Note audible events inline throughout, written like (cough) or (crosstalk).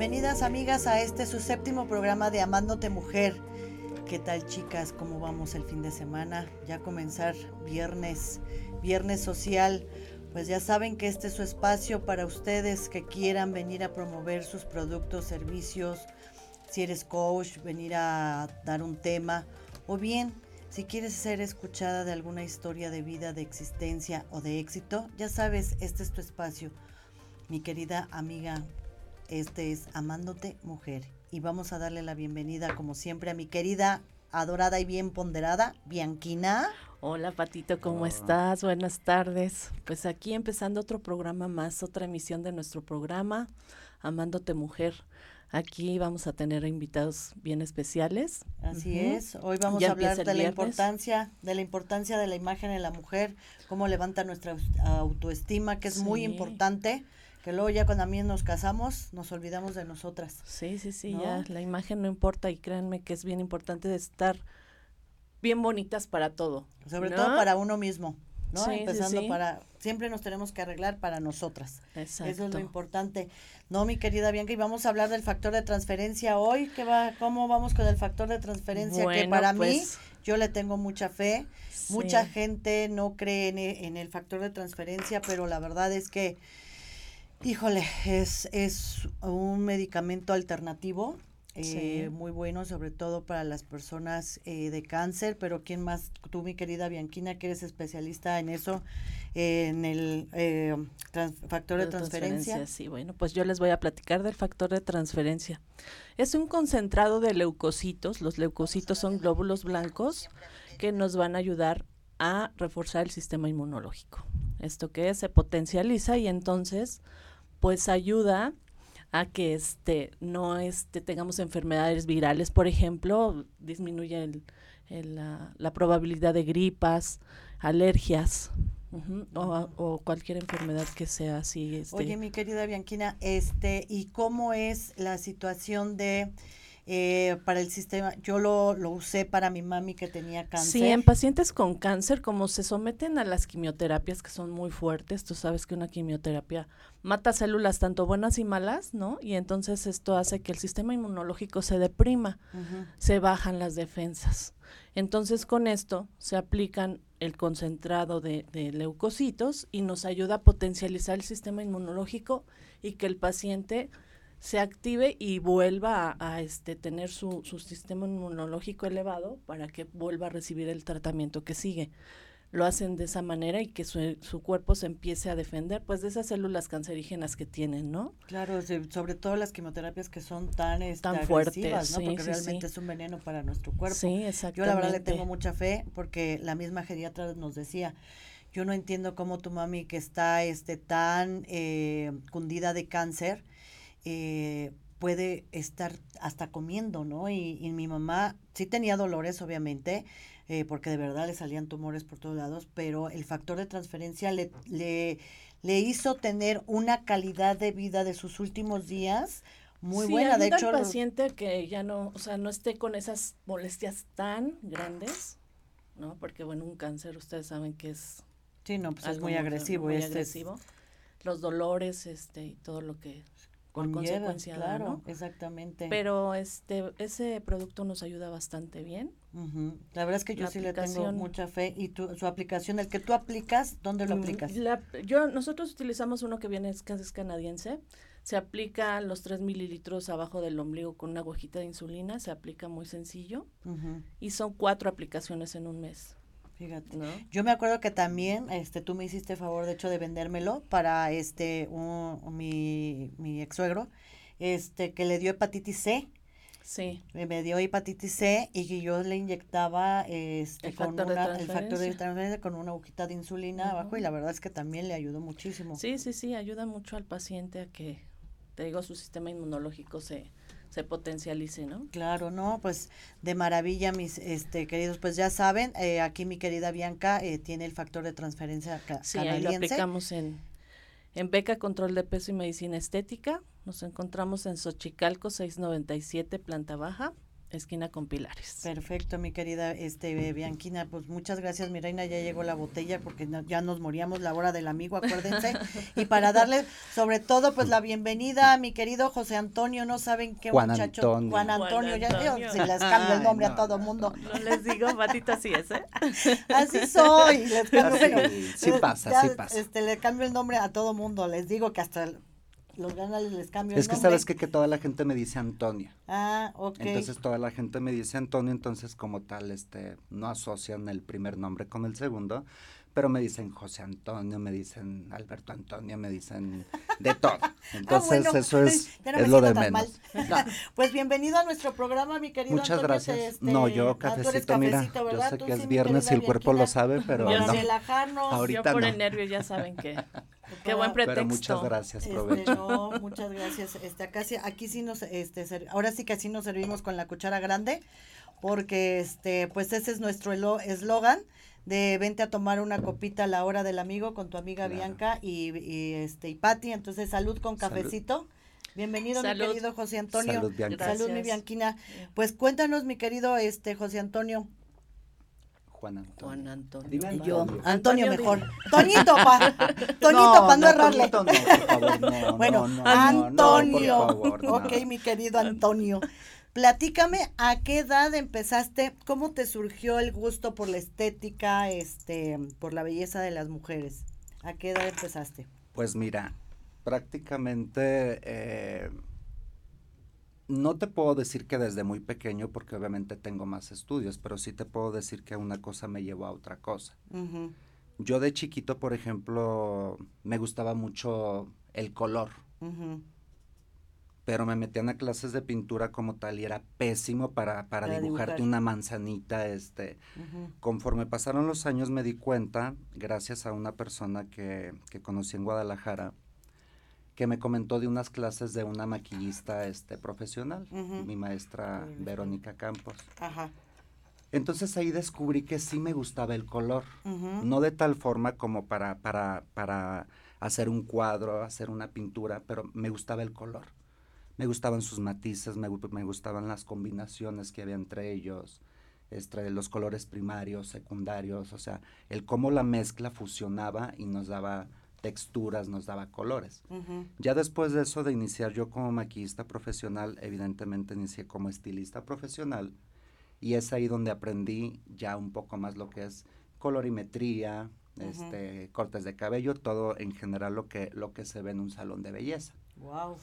Bienvenidas amigas a este su séptimo programa de Amándote Mujer. ¿Qué tal chicas? ¿Cómo vamos el fin de semana? Ya comenzar viernes, viernes social. Pues ya saben que este es su espacio para ustedes que quieran venir a promover sus productos, servicios. Si eres coach, venir a dar un tema. O bien, si quieres ser escuchada de alguna historia de vida, de existencia o de éxito, ya sabes, este es tu espacio. Mi querida amiga este es Amándote Mujer. Y vamos a darle la bienvenida, como siempre, a mi querida, adorada y bien ponderada, Bianquina. Hola Patito, ¿cómo estás? Buenas tardes. Pues aquí empezando otro programa más, otra emisión de nuestro programa, Amándote Mujer. Aquí vamos a tener invitados bien especiales. Así es. Hoy vamos a hablar de la importancia, de la importancia de la imagen en la mujer, cómo levanta nuestra autoestima, que es muy importante que luego ya cuando a mí nos casamos nos olvidamos de nosotras. Sí, sí, sí, ya la imagen no importa y créanme que es bien importante estar bien bonitas para todo. Sobre todo para uno mismo, ¿no? Empezando para, siempre nos tenemos que arreglar para nosotras. Exacto. Eso es lo importante. No, mi querida Bianca, y vamos a hablar del factor de transferencia hoy, ¿qué va, ¿cómo vamos con el factor de transferencia? que para mí, pues yo le tengo mucha fe. Mucha gente no cree en el factor de transferencia, pero la verdad es que Híjole, es, es un medicamento alternativo, eh, muy bueno, sobre todo para las personas eh, de cáncer, pero ¿quién más? Tú, mi querida Bianquina, que eres especialista en eso, en el eh, factor de, transferencia. transferencia. Sí, bueno, pues yo les voy a platicar del factor de transferencia. Es un concentrado de leucocitos, los leucocitos son glóbulos blancos que nos van a ayudar a reforzar el sistema inmunológico. Esto que es, se potencializa y entonces pues ayuda a que este no este tengamos enfermedades virales, por ejemplo, disminuye el, la, probabilidad de gripas, alergias. o, cualquier enfermedad que sea así. Este. Oye, mi querida Bianquina, este, ¿y cómo es la situación de eh, para el sistema. Yo lo, lo usé para mi mami que tenía cáncer. Sí, en pacientes con cáncer, como se someten a las quimioterapias que son muy fuertes, tú sabes que una quimioterapia mata células tanto buenas y malas, ¿no? Y entonces esto hace que el sistema inmunológico se deprima, se bajan las defensas. Entonces con esto se aplican el concentrado de, de, leucocitos y nos ayuda a potencializar el sistema inmunológico y que el paciente se active y vuelva a, este tener su, su, sistema inmunológico elevado para que vuelva a recibir el tratamiento que sigue. Lo hacen de esa manera y que su, su cuerpo se empiece a defender pues de esas células cancerígenas que tienen, ¿no? Claro, sobre todo las quimioterapias que son tan, este, tan fuertes, ¿no? porque realmente es un veneno para nuestro cuerpo. Sí, exactamente. Yo la verdad le tengo mucha fe porque la misma geriatra nos decía, yo no entiendo cómo tu mami que está este tan eh, cundida de cáncer, eh, puede estar hasta comiendo, ¿no? Y, mi mamá sí tenía dolores, obviamente, eh, porque de verdad le salían tumores por todos lados, pero el factor de transferencia le, le, le hizo tener una calidad de vida de sus últimos días muy buena. De hecho, al paciente que ya no, o sea, no esté con esas molestias tan grandes, ¿no? Porque bueno, un cáncer, ustedes saben que es Sí, no, pues es muy agresivo. Muy este agresivo. Los dolores, este, y todo lo que con consecuencia claro, exactamente. Pero este ese producto nos ayuda bastante bien. La verdad es que yo sí le tengo mucha fe y tu, su aplicación, el que tú aplicas, ¿dónde lo mm, aplicas? yo nosotros utilizamos uno que viene es, es canadiense. Se aplica los 3 mililitros abajo del ombligo con una agujita de insulina, se aplica muy sencillo y son cuatro aplicaciones en un mes. Fíjate. Yo me acuerdo que también este tú me hiciste favor de hecho de vendérmelo para este un, mi, mi ex suegro este que le dio hepatitis C. Sí. Me dio hepatitis C y yo le inyectaba este con una, el factor de transferencia con una agujita de insulina abajo y la verdad es que también le ayudó muchísimo. Sí, sí, sí, ayuda mucho al paciente a que te digo su sistema inmunológico se se potencialice, ¿no? Claro, no, pues de maravilla, mis este queridos, pues ya saben, eh, aquí mi querida Bianca eh, tiene el factor de transferencia ca sí, ahí lo aplicamos en, en Beca Control de Peso y Medicina Estética, nos encontramos en Xochicalco 697, planta baja, esquina con Pilares. Perfecto, mi querida este Bianquina, pues muchas gracias, mi reina, ya llegó la botella porque ya nos moríamos la hora del amigo, acuérdense. y para darle sobre todo pues la bienvenida a mi querido José Antonio, no saben qué muchacho, Juan Antonio, ya yo, si les cambio el nombre a todo mundo. No, les digo, Patito así es, ¿eh? Así soy, les cambio, sí, pasa, sí pasa. Este, le cambio el nombre a todo mundo, les digo que hasta los ganas les cambio Es que sabes que, que toda la gente me dice Antonia. Ah, ok. Entonces toda la gente me dice Antonio, entonces como tal, este, no asocian el primer nombre con el segundo, pero me dicen José Antonio, me dicen Alberto Antonio, me dicen de todo. (laughs) Ah, entonces eso es, (laughs) es lo de menos. (laughs) pues bienvenido a nuestro programa, mi querido Muchas gracias. Este, no, yo cafecito, mira, yo sé que es viernes y el cuerpo lo sabe, pero no. Relajarnos. Ahorita yo por el nervio ya saben que Qué buen pretexto. Pero muchas gracias, este, provecho. no, muchas gracias. Este, acá sí, aquí sí nos, este, ahora sí que así nos servimos con la cuchara grande, porque este, pues ese es nuestro eslogan de vente a tomar una copita a la hora del amigo con tu amiga Bianca y, y, este y Patti. Entonces, salud con cafecito. Bienvenido, mi querido José Antonio. Salud, Salud, mi Bianquina. Pues cuéntanos, mi querido este José Antonio. Juan Antonio. Juan Antonio. Dime Antonio. Yo, Antonio, mejor. Toñito, pa. (laughs) Toñito, no, para no, errarle. no, por favor, no, bueno, Antonio. ok, mi querido Antonio. Platícame a qué edad empezaste, cómo te surgió el gusto por la estética, este, por la belleza de las mujeres. ¿A qué edad empezaste? Pues mira, prácticamente eh, no te puedo decir que desde muy pequeño, porque obviamente tengo más estudios, pero sí te puedo decir que una cosa me llevó a otra cosa. Yo de chiquito, por ejemplo, me gustaba mucho el color pero me metían a clases de pintura como tal y era pésimo para, para, dibujarte una manzanita. Este. Conforme pasaron los años me di cuenta, gracias a una persona que, que conocí en Guadalajara, que me comentó de unas clases de una maquillista este, profesional, mi maestra Verónica Campos. Ajá. Entonces ahí descubrí que sí me gustaba el color, no de tal forma como para, para, para hacer un cuadro, hacer una pintura, pero me gustaba el color me gustaban sus matices, me, me gustaban las combinaciones que había entre ellos, este, los colores primarios, secundarios, o sea, el cómo la mezcla fusionaba y nos daba texturas, nos daba colores. Ya después de eso, de iniciar yo como maquillista profesional, evidentemente inicié como estilista profesional y es ahí donde aprendí ya un poco más lo que es colorimetría, este, cortes de cabello, todo en general lo que, lo que se ve en un salón de belleza. Wow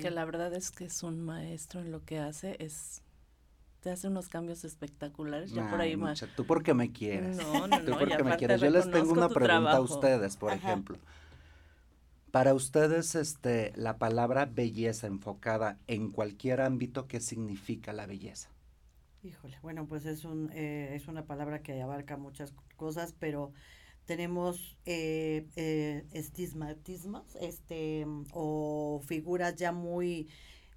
que la verdad es que es un maestro en lo que hace, es te hace unos cambios espectaculares, ya por ahí más. Tú porque me quieres. No, no, (laughs) tú porque me quieres. Yo les tengo una pregunta a ustedes, por ejemplo. Para ustedes, este, la palabra belleza enfocada en cualquier ámbito, ¿qué significa la belleza? Híjole, bueno, pues es un, eh, es una palabra que abarca muchas cosas, pero tenemos eh, eh, estigmatismos este, o figuras ya muy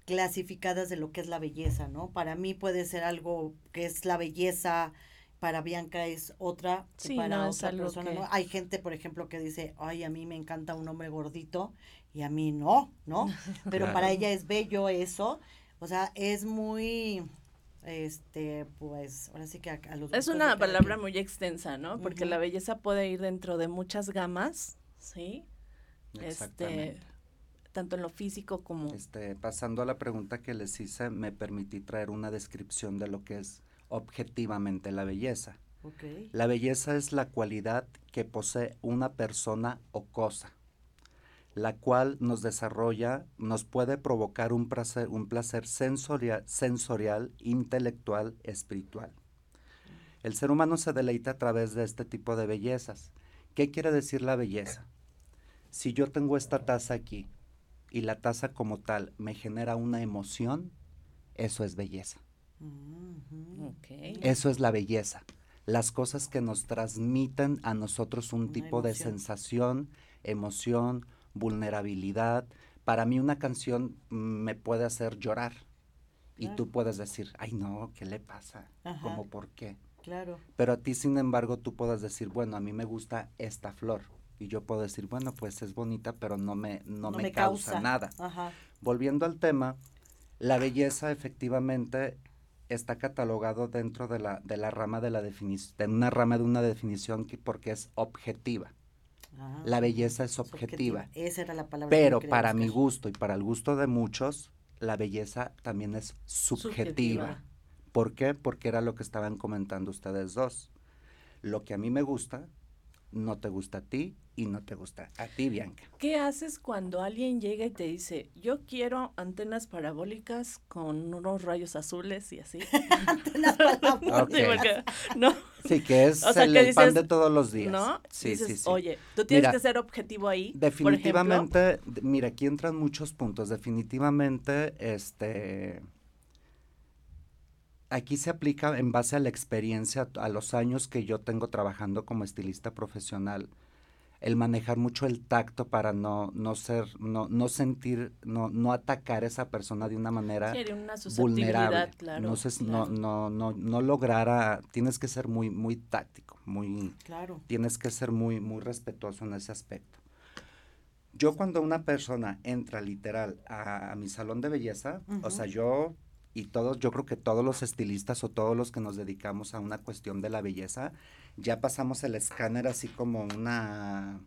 clasificadas de lo que es la belleza, ¿no? Para mí puede ser algo que es la belleza, para Bianca es otra, para otra persona, ¿no? Hay gente, por ejemplo, que dice, ay, a mí me encanta un hombre gordito y a mí no, ¿no? (laughs) (laughs) Pero para ella es bello eso, o sea, es muy este, pues, ahora sí que a, los... Es una palabra muy extensa, ¿no? Porque la belleza puede ir dentro de muchas gamas, ¿sí? Este, tanto en lo físico como... Este, pasando a la pregunta que les hice, me permití traer una descripción de lo que es objetivamente la belleza. Okay. La belleza es la cualidad que posee una persona o cosa la cual nos desarrolla, nos puede provocar un placer, un placer sensorial, sensorial, intelectual, espiritual. El ser humano se deleita a través de este tipo de bellezas. ¿Qué quiere decir la belleza? Si yo tengo esta taza aquí y la taza como tal me genera una emoción, eso es belleza. Eso es la belleza. Las cosas que nos transmiten a nosotros un tipo de sensación, emoción, vulnerabilidad. Para mí una canción me puede hacer llorar y tú puedes decir, ay no, ¿qué le pasa? ¿Cómo por qué? Claro. Pero a ti, sin embargo, tú puedes decir, bueno, a mí me gusta esta flor. Y yo puedo decir, bueno, pues es bonita, pero no me, no, me, causa, nada. Volviendo al tema, la belleza efectivamente está catalogado dentro de la, de la rama de la definición, de una rama de una definición que porque es objetiva. Ah, la belleza es objetiva. Esa era la palabra. Pero para mi gusto y para el gusto de muchos, la belleza también es subjetiva. ¿Por qué? Porque era lo que estaban comentando ustedes dos. Lo que a mí me gusta, no te gusta a ti y no te gusta a ti, Bianca. ¿Qué haces cuando alguien llega y te dice, yo quiero antenas parabólicas con unos rayos azules y así? (laughs) antenas parabólicas. (laughs) (laughs) no. Sí, que es el, pan de todos los días. ¿No? Sí, sí, sí. Oye, tú tienes que ser objetivo ahí. Definitivamente, mira, aquí entran muchos puntos. Definitivamente, este aquí se aplica en base a la experiencia, a los años que yo tengo trabajando como estilista profesional el manejar mucho el tacto para no, no ser, no, no sentir, no, no atacar a esa persona de una manera vulnerable. Claro, no, no, no, no, lograr tienes que ser muy, muy táctico, muy, claro. tienes que ser muy, muy respetuoso en ese aspecto. Yo cuando una persona entra literal a, mi salón de belleza, o sea, yo y todos, yo creo que todos los estilistas o todos los que nos dedicamos a una cuestión de la belleza, ya pasamos el escáner así como una,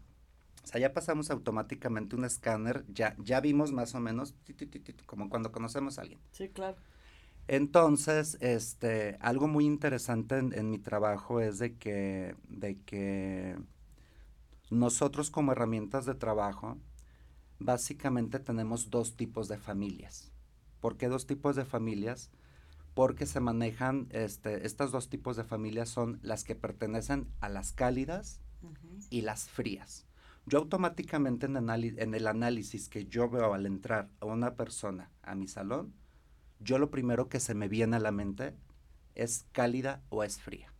o sea, ya pasamos automáticamente un escáner, ya, ya vimos más o menos, como cuando conocemos a alguien. Sí, claro. Entonces, este, algo muy interesante en, en, mi trabajo es de que, de que nosotros como herramientas de trabajo, básicamente tenemos dos tipos de familias. ¿Por qué dos tipos de familias? Porque se manejan, este, estos dos tipos de familias son las que pertenecen a las cálidas y las frías. Yo automáticamente en, en el análisis que yo veo al entrar a una persona a mi salón, yo lo primero que se me viene a la mente es cálida o es fría.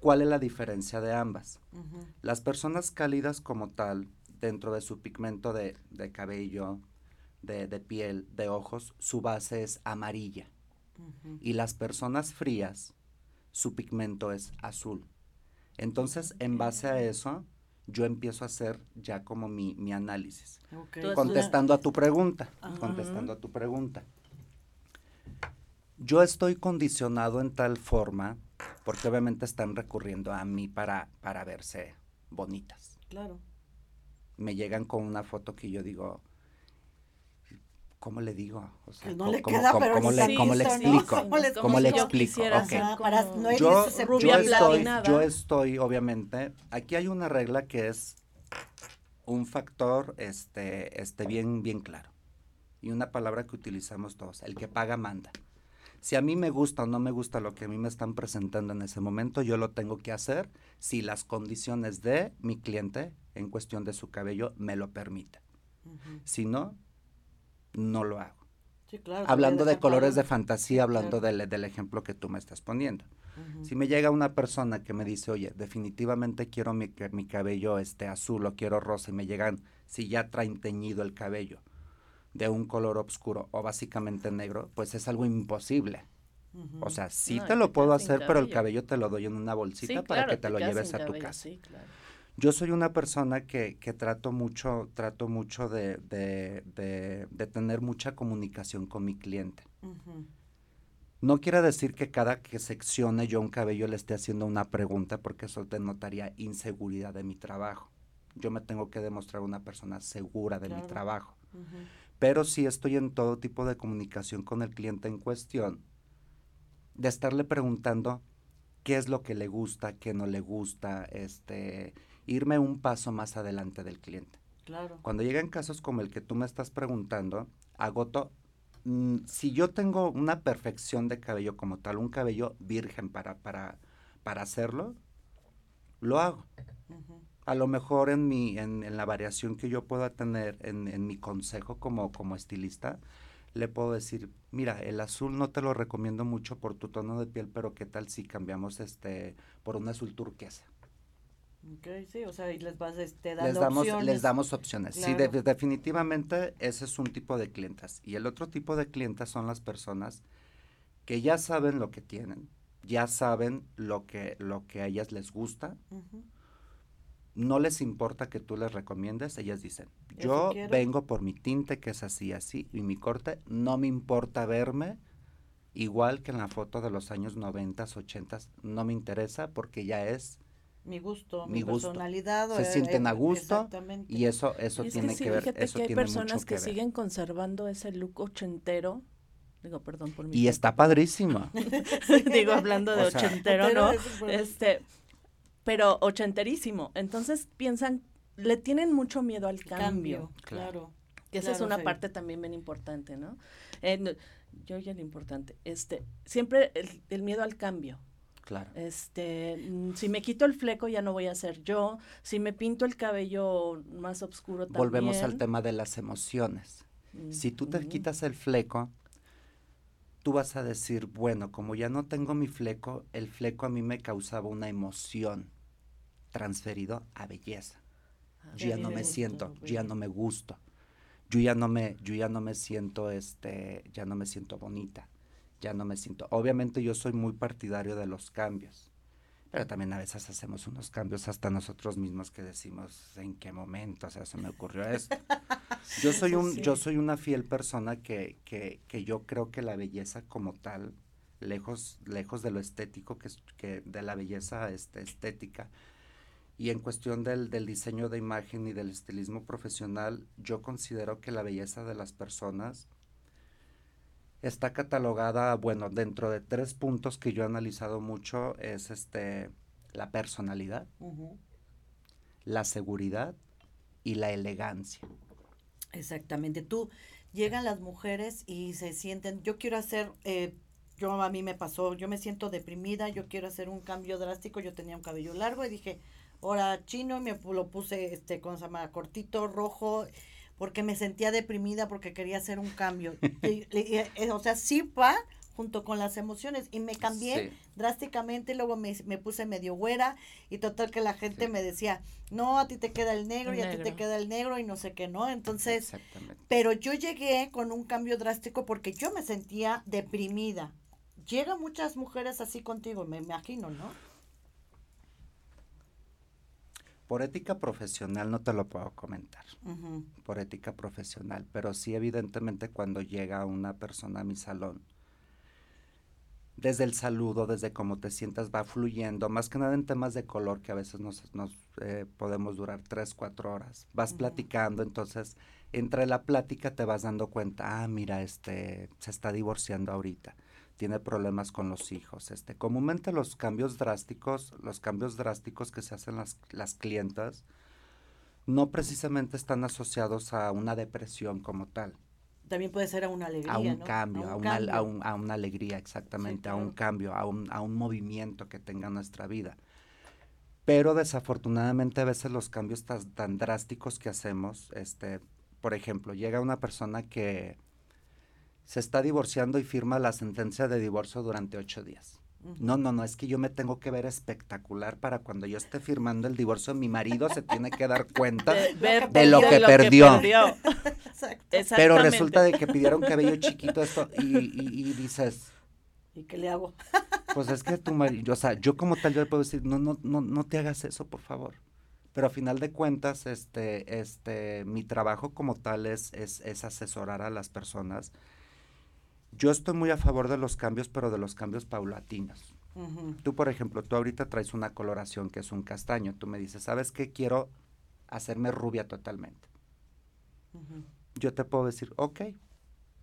¿Cuál es la diferencia de ambas? Las personas cálidas como tal, dentro de su pigmento de, de cabello, de, piel, de ojos, su base es amarilla. Y las personas frías, su pigmento es azul. Entonces, en base a eso, yo empiezo a hacer ya como mi, mi análisis. Contestando a tu pregunta, contestando a tu pregunta. Yo estoy condicionado en tal forma, porque obviamente están recurriendo a mí para, para verse bonitas. Claro. Me llegan con una foto que yo digo, ¿cómo le digo? O sea, no le queda, pero ¿cómo, le, ¿cómo le explico? ¿Cómo le, explico? yo, estoy, yo estoy, obviamente, aquí hay una regla que es un factor este, este bien, bien claro. Y una palabra que utilizamos todos, el que paga manda. Si a mí me gusta o no me gusta lo que a mí me están presentando en ese momento, yo lo tengo que hacer si las condiciones de mi cliente en cuestión de su cabello me lo permiten. Si no, no lo hago. hablando de colores de fantasía, hablando del, ejemplo que tú me estás poniendo. Si me llega una persona que me dice, oye, definitivamente quiero mi, mi cabello este azul o quiero rosa y me llegan, si ya traen teñido el cabello de un color oscuro o básicamente negro, pues es algo imposible. O sea, sí te lo puedo hacer, pero el cabello te lo doy en una bolsita para que te, lo lleves a tu casa. Yo soy una persona que, que trato mucho, trato mucho de, de, de, tener mucha comunicación con mi cliente. No quiere decir que cada que seccione yo un cabello le esté haciendo una pregunta, porque eso denotaría inseguridad de mi trabajo. Yo me tengo que demostrar una persona segura de mi trabajo. Pero sí estoy en todo tipo de comunicación con el cliente en cuestión, de estarle preguntando qué es lo que le gusta, qué no le gusta, este, irme un paso más adelante del cliente. Claro. Cuando llegan casos como el que tú me estás preguntando, agoto, mm, si yo tengo una perfección de cabello como tal, un cabello virgen para, para, para hacerlo, lo hago. A lo mejor en, mi, en, en, la variación que yo pueda tener en, en mi consejo como, como estilista, le puedo decir, mira, el azul no te lo recomiendo mucho por tu tono de piel, pero qué tal si cambiamos este por un azul turquesa. Okay, sí, o sea, y les vas este, dando les damos, opciones. Les damos opciones. Sí, definitivamente ese es un tipo de clientas. Y el otro tipo de clientas son las personas que ya saben lo que tienen, ya saben lo que, lo que a ellas les gusta. No les importa que tú les recomiendes, ellas dicen, yo vengo por mi tinte que es así, así, y mi corte, no me importa verme igual que en la foto de los años 90, 80, no me interesa porque ya es mi gusto, mi, personalidad. Se sienten a gusto y eso eso tiene que, ver, eso que hay personas que, siguen conservando ese look ochentero. Digo, perdón por mi Y está padrísimo. (laughs) Digo, hablando de ochentero, ¿no? Este, pero ochenterísimo. Entonces piensan, le tienen mucho miedo al cambio. claro. Que esa es una parte también bien importante, ¿no? Eh, yo ya lo importante, este, siempre el, miedo al cambio. Claro. Este, mm, si me quito el fleco ya no voy a ser yo, si me pinto el cabello más oscuro también. Volvemos al tema de las emociones. si tú te quitas el fleco, tú vas a decir, bueno, como ya no tengo mi fleco, el fleco a mí me causaba una emoción transferido a belleza. Ah, yo ya no me siento, yo ya no me gusto yo ya no me, yo ya no me siento, este, ya no me siento bonita, ya no me siento. Obviamente yo soy muy partidario de los cambios, pero también a veces hacemos unos cambios hasta nosotros mismos que decimos en qué momento, o sea, se me ocurrió esto. (laughs) Yo soy un, yo soy una fiel persona que, que, que yo creo que la belleza como tal, lejos, lejos de lo estético, que, que de la belleza este, estética, y en cuestión del, del, diseño de imagen y del estilismo profesional, yo considero que la belleza de las personas está catalogada, bueno, dentro de tres puntos que yo he analizado mucho, es este la personalidad, la seguridad y la elegancia. Exactamente. Tú llegan las mujeres y se sienten, yo quiero hacer, eh, yo a mí me pasó, yo me siento deprimida, yo quiero hacer un cambio drástico, yo tenía un cabello largo y dije, ahora chino, me lo puse, este, ¿cómo se llama? Cortito, rojo, porque me sentía deprimida porque quería hacer un cambio. (laughs) y, eh, o sea, sí va junto con las emociones y me cambié drásticamente, luego me, me, puse medio güera y total que la gente me decía, no, a ti te queda el negro y a ti te queda el negro y no sé qué, ¿no? Entonces, pero yo llegué con un cambio drástico porque yo me sentía deprimida. Llegan muchas mujeres así contigo, me imagino, ¿no? Por ética profesional no te lo puedo comentar, por ética profesional, pero sí evidentemente cuando llega una persona a mi salón, desde el saludo, desde cómo te sientas, va fluyendo, más que nada en temas de color que a veces nos, eh, podemos durar tres, cuatro horas. Vas platicando, entonces entre la plática te vas dando cuenta, ah, mira, este, se está divorciando ahorita tiene problemas con los hijos. Este, comúnmente los cambios drásticos, los cambios drásticos que se hacen las, las clientas, no precisamente están asociados a una depresión como tal. También puede ser a una alegría. A un cambio, a, una, A, una alegría, exactamente, a un cambio, a un, a un movimiento que tenga nuestra vida. Pero desafortunadamente a veces los cambios tan, tan drásticos que hacemos, este, por ejemplo, llega una persona que se está divorciando y firma la sentencia de divorcio durante ocho días. No, no, no, es que yo me tengo que ver espectacular para cuando yo esté firmando el divorcio, mi marido se tiene que dar cuenta (laughs) de, lo, que, perdió. (laughs) Pero resulta de que pidieron cabello chiquito esto y, y, dices... ¿Y qué le hago? (laughs) pues es que tu marido, o sea, yo como tal yo le puedo decir, no, no, no, no te hagas eso, por favor. Pero a final de cuentas, este, este, mi trabajo como tal es, es, es asesorar a las personas yo estoy muy a favor de los cambios, pero de los cambios paulatinos. Tú, por ejemplo, tú ahorita traes una coloración que es un castaño. Tú me dices, ¿sabes qué? Quiero hacerme rubia totalmente. Yo te puedo decir, ok,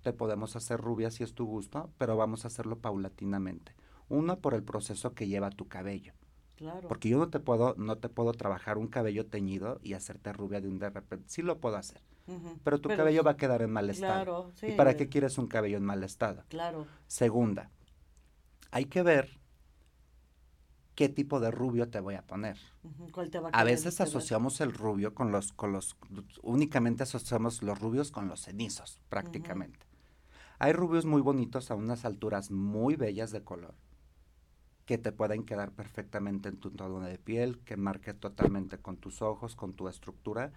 te podemos hacer rubia si es tu gusto, pero vamos a hacerlo paulatinamente. Uno, por el proceso que lleva tu cabello. Claro. Porque yo no te puedo, no te puedo trabajar un cabello teñido y hacerte rubia de un de repente. Sí lo puedo hacer pero tu cabello va a quedar en mal estado. ¿Y para qué quieres un cabello en mal estado? Claro. Segunda, hay que ver qué tipo de rubio te voy a poner. a, veces asociamos el rubio con los, con los, únicamente asociamos los rubios con los cenizos, prácticamente. Hay rubios muy bonitos a unas alturas muy bellas de color, que te pueden quedar perfectamente en tu tono de piel, que marque totalmente con tus ojos, con tu estructura,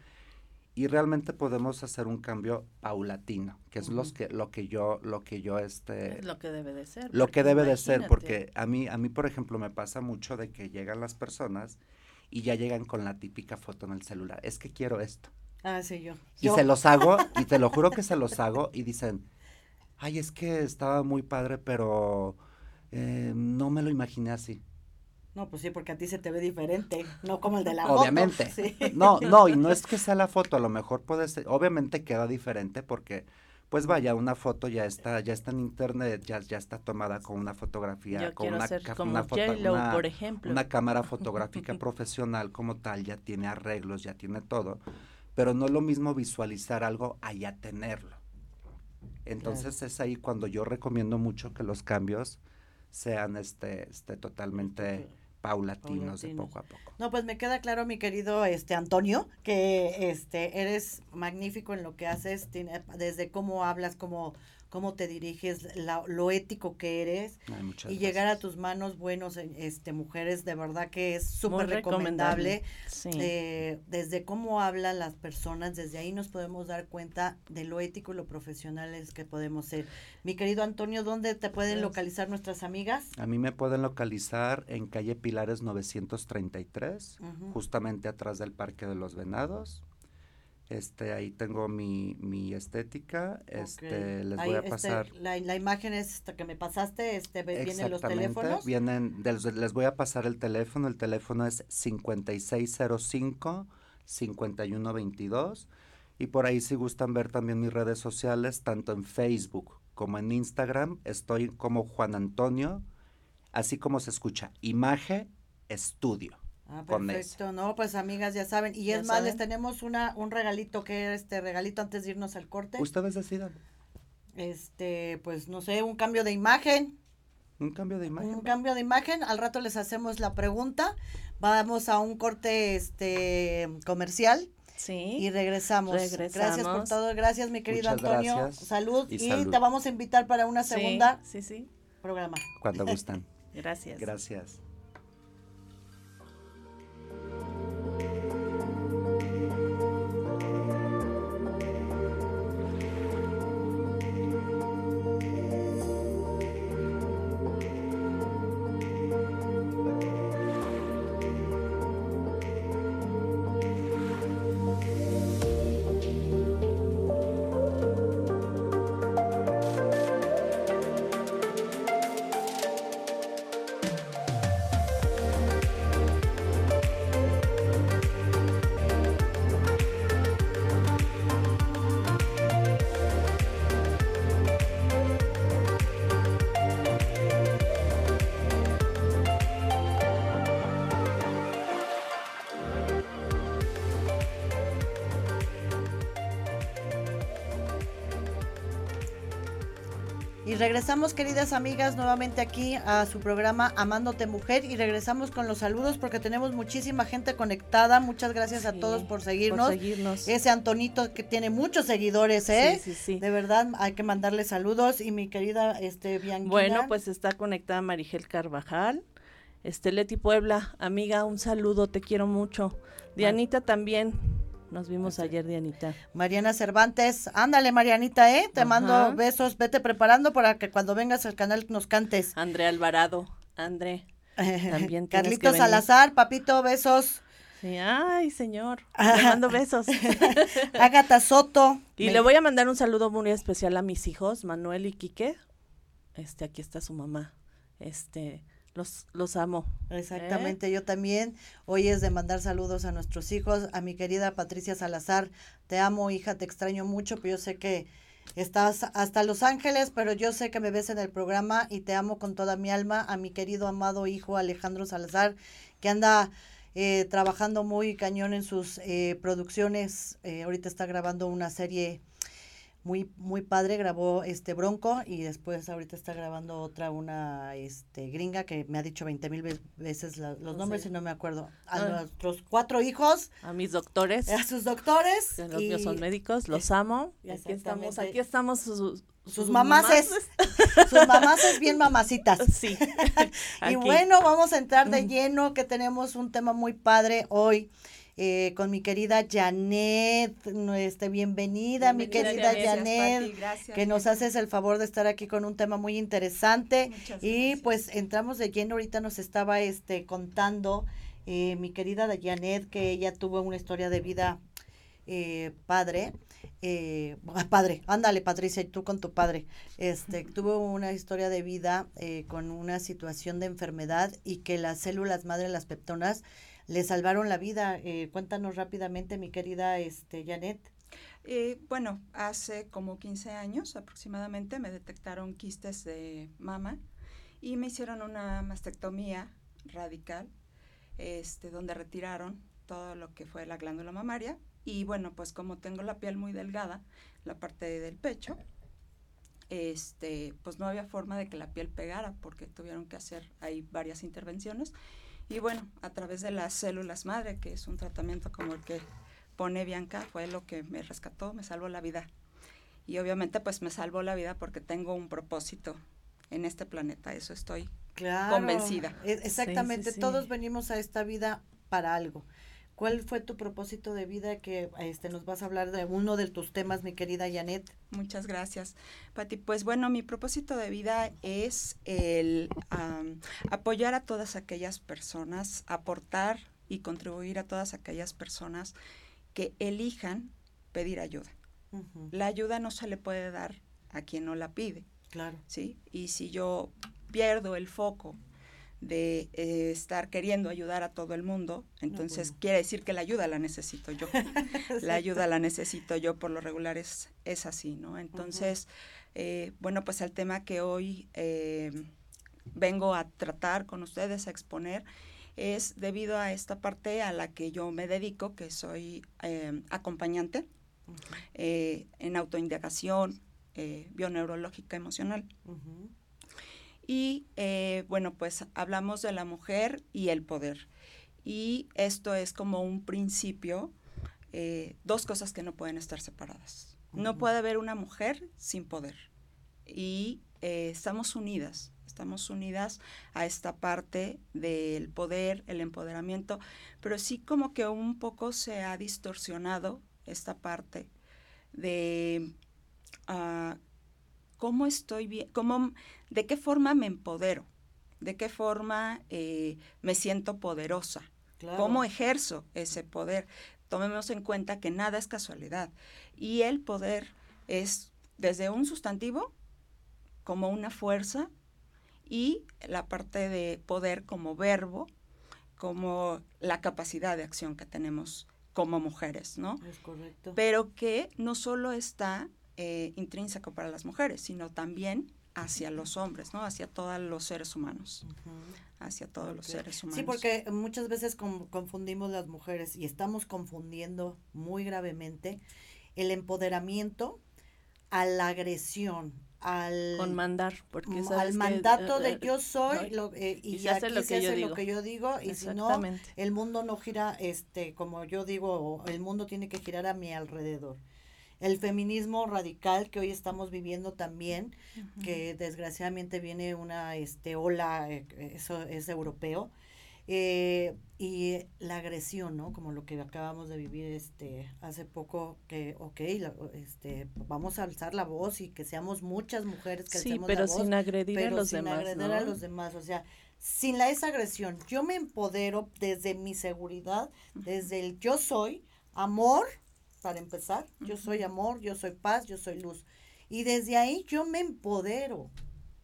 y realmente podemos hacer un cambio paulatino, que es los que, lo que yo, lo que yo este. lo que debe de ser. Lo que debe de ser, porque a mí, a mí, por ejemplo, me pasa mucho de que llegan las personas y ya llegan con la típica foto en el celular. Es que quiero esto. Ah, sí, yo. Y se los hago, y te lo juro que se los hago, y dicen, ay, es que estaba muy padre, pero eh, no me lo imaginé así. No, pues sí, porque a ti se te ve diferente, no como el de la obviamente. foto. Obviamente. No, no, y no es que sea la foto, a lo mejor puede ser, obviamente queda diferente porque pues vaya, una foto ya está, ya está en internet, ya, ya está tomada con una fotografía, con una, una, foto, por ejemplo. una cámara (laughs) fotográfica profesional como tal, ya tiene arreglos, ya tiene todo, pero no es lo mismo visualizar algo a ya tenerlo. Entonces es ahí cuando yo recomiendo mucho que los cambios sean este, este totalmente paulatinos, de poco a poco. No, pues me queda claro, mi querido este Antonio, que este eres magnífico en lo que haces, desde cómo hablas, cómo cómo te diriges, lo ético que eres y llegar a tus manos buenos, eh, este, mujeres, de verdad que es súper recomendable. Eh, desde cómo hablan las personas, desde ahí nos podemos dar cuenta de lo ético y lo profesionales que podemos ser. Mi querido Antonio, ¿dónde te pueden localizar nuestras amigas? A mí me pueden localizar en calle Pilares 933, justamente atrás del Parque de los Venados. Este, ahí tengo mi, mi estética. Este, les voy a este, pasar. la, la, imagen es esta que me pasaste, este, vienen los teléfonos. Vienen, les voy a pasar el teléfono. El teléfono es 5605-5122. Y por ahí si gustan ver también mis redes sociales, tanto en Facebook como en Instagram, estoy como Juan Antonio, así como se escucha, Imagen Estudio. Ah, perfecto, no, pues amigas ya saben, y es más, les tenemos una, un regalito, que este regalito antes de irnos al corte. Ustedes decidan. Este, pues no sé, un cambio de imagen. Un cambio de imagen. Un cambio de imagen, al rato les hacemos la pregunta, vamos a un corte este comercial. Sí. Y regresamos. Gracias por todo. Gracias, mi querido Antonio. Salud. Y, te vamos a invitar para una segunda sí, sí. programa. Cuando gustan. (laughs) Gracias. Gracias. Regresamos, queridas amigas, nuevamente aquí a su programa Amándote Mujer y regresamos con los saludos porque tenemos muchísima gente conectada. Muchas gracias a todos por seguirnos. Ese Antonito que tiene muchos seguidores, ¿eh? Sí, sí, De verdad, hay que mandarle saludos y mi querida este Bianquina. Bueno, pues está conectada Marigel Carvajal. Este Leti Puebla, amiga, un saludo, te quiero mucho. Dianita también, nos vimos ayer, Dianita. Mariana Cervantes, ándale, Marianita, ¿eh? Te mando besos, vete preparando para que cuando vengas al canal nos cantes. André Alvarado, André. (laughs) También Carlitos Salazar, papito, besos. Sí, ay, señor. (laughs) Le mando besos. (laughs) Ágata Soto. Y le voy a mandar un saludo muy especial a mis hijos, Manuel y Quique. Este, aquí está su mamá. Este, los, los amo. Exactamente, yo también. Hoy es de mandar saludos a nuestros hijos, a mi querida Patricia Salazar. Te amo, hija, te extraño mucho, pero yo sé que estás hasta Los Ángeles, pero yo sé que me ves en el programa y te amo con toda mi alma. A mi querido amado hijo Alejandro Salazar, que anda eh, trabajando muy cañón en sus eh, producciones. Eh, ahorita está grabando una serie muy muy padre grabó este Bronco y después ahorita está grabando otra una este gringa que me ha dicho 20 mil veces los oh, nombres y no me acuerdo a ah. nuestros cuatro hijos a mis doctores a sus doctores los míos son médicos los amo y aquí estamos aquí estamos sus, sus, mamaces, sus mamaces (laughs) bien mamacitas. (laughs) Sí. (laughs) y bueno, vamos a entrar de lleno que tenemos un tema muy padre hoy. Eh, con mi querida Janet, este, bienvenida, mi querida Janet, que nos haces el favor de estar aquí con un tema muy interesante. y pues entramos de lleno, ahorita nos estaba este, contando eh, mi querida Janet que ella tuvo una historia de vida eh, padre eh, padre, ándale Patricia, y tú con tu padre, este, (laughs) tuvo una historia de vida eh, con una situación de enfermedad y que las células madre, las peptonas, le salvaron la vida. Eh, cuéntanos rápidamente, mi querida este, Janet. Eh, bueno, hace como 15 años aproximadamente me detectaron quistes de mama y me hicieron una mastectomía radical, este, donde retiraron todo lo que fue la glándula mamaria y bueno, pues como tengo la piel muy delgada, la parte del pecho, este, pues no había forma de que la piel pegara porque tuvieron que hacer ahí varias intervenciones. Y bueno, a través de las células madre, que es un tratamiento como el que pone Bianca, fue lo que me rescató, me salvó la vida. Y obviamente pues me salvó la vida porque tengo un propósito en este planeta, eso estoy convencida. E, exactamente, todos venimos a esta vida para algo. ¿Cuál fue tu propósito de vida que este, nos vas a hablar de uno de tus temas, mi querida Janet? Muchas gracias, Pati. Pues bueno, mi propósito de vida es el apoyar a todas aquellas personas, aportar y contribuir a todas aquellas personas que elijan pedir ayuda. La ayuda no se le puede dar a quien no la pide. Claro. ¿Sí? Y si yo pierdo el foco de eh, estar queriendo ayudar a todo el mundo, entonces quiere decir que la ayuda la necesito yo. (laughs) la ayuda la necesito yo, por lo regular es, es así, ¿no? Entonces, eh, bueno, pues el tema que hoy eh, vengo a tratar con ustedes, a exponer, es debido a esta parte a la que yo me dedico, que soy acompañante en autoindagación bioneurológica emocional. Y eh, bueno, pues hablamos de la mujer y el poder. Y esto es como un principio, eh, dos cosas que no pueden estar separadas. No puede haber una mujer sin poder. Y eh, estamos unidas, estamos unidas a esta parte del poder, el empoderamiento, pero sí como que un poco se ha distorsionado esta parte de uh, cómo estoy bien, cómo, de qué forma me empodero, de qué forma eh, me siento poderosa, cómo ejerzo ese poder. Tomemos en cuenta que nada es casualidad y el poder es desde un sustantivo como una fuerza y la parte de poder como verbo, como la capacidad de acción que tenemos como mujeres, ¿no? Es correcto. Pero que no solo está eh, intrínseco para las mujeres, sino también hacia los hombres, ¿no? Hacia todos los seres humanos. Hacia todos los seres humanos. Sí, porque muchas veces confundimos las mujeres y estamos confundiendo muy gravemente el empoderamiento a la agresión, al con mandar porque al mandato de eh, yo soy lo, eh, y, y aquí lo que, se hace lo que yo digo y si no el mundo no gira este como yo digo el mundo tiene que girar a mi alrededor el feminismo radical que hoy estamos viviendo también, que desgraciadamente viene una este, ola, eh, eso es europeo, eh, y la agresión, ¿no? Como lo que acabamos de vivir este hace poco, que, ok, este, vamos a alzar la voz y que seamos muchas mujeres que sí, pero sin agredir a los sin demás, agredir a los demás, o sea, sin la esa agresión, yo me empodero desde mi seguridad, desde el yo soy, amor, para empezar. Yo soy amor, yo soy paz, yo soy luz. Y desde ahí yo me empodero,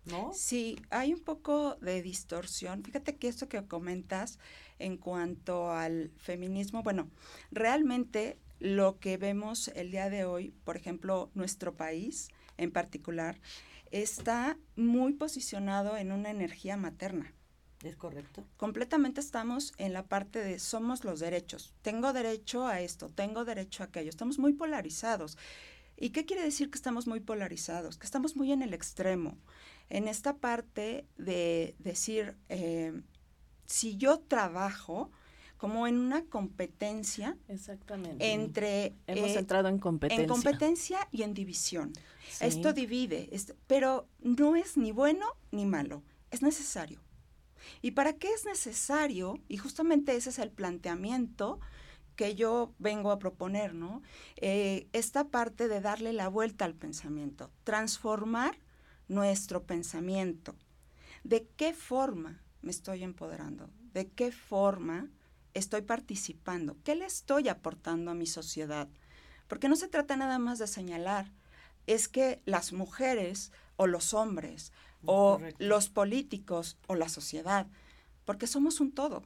¿no? Sí, hay un poco de distorsión. Fíjate que esto que comentas en cuanto al feminismo, bueno, realmente lo que vemos el día de hoy, por ejemplo, nuestro país en particular, está muy posicionado en una energía materna. Es correcto. Completamente estamos en la parte de somos los derechos. Tengo derecho a esto, tengo derecho a aquello. Estamos muy polarizados. ¿Y qué quiere decir que estamos muy polarizados? Que estamos muy en el extremo. En esta parte de decir, eh, si yo trabajo, como en una competencia Exactamente. entre hemos eh, entrado en competencia en competencia y en división esto divide pero no es ni bueno ni malo es necesario ¿Y para qué es necesario? Y justamente ese es el planteamiento que yo vengo a proponer, ¿no? Eh, esta parte de darle la vuelta al pensamiento, transformar nuestro pensamiento. ¿De qué forma me estoy empoderando? ¿De qué forma estoy participando? ¿Qué le estoy aportando a mi sociedad? Porque no se trata nada más de señalar, es que las mujeres o los hombres o los políticos o la sociedad, porque somos un todo.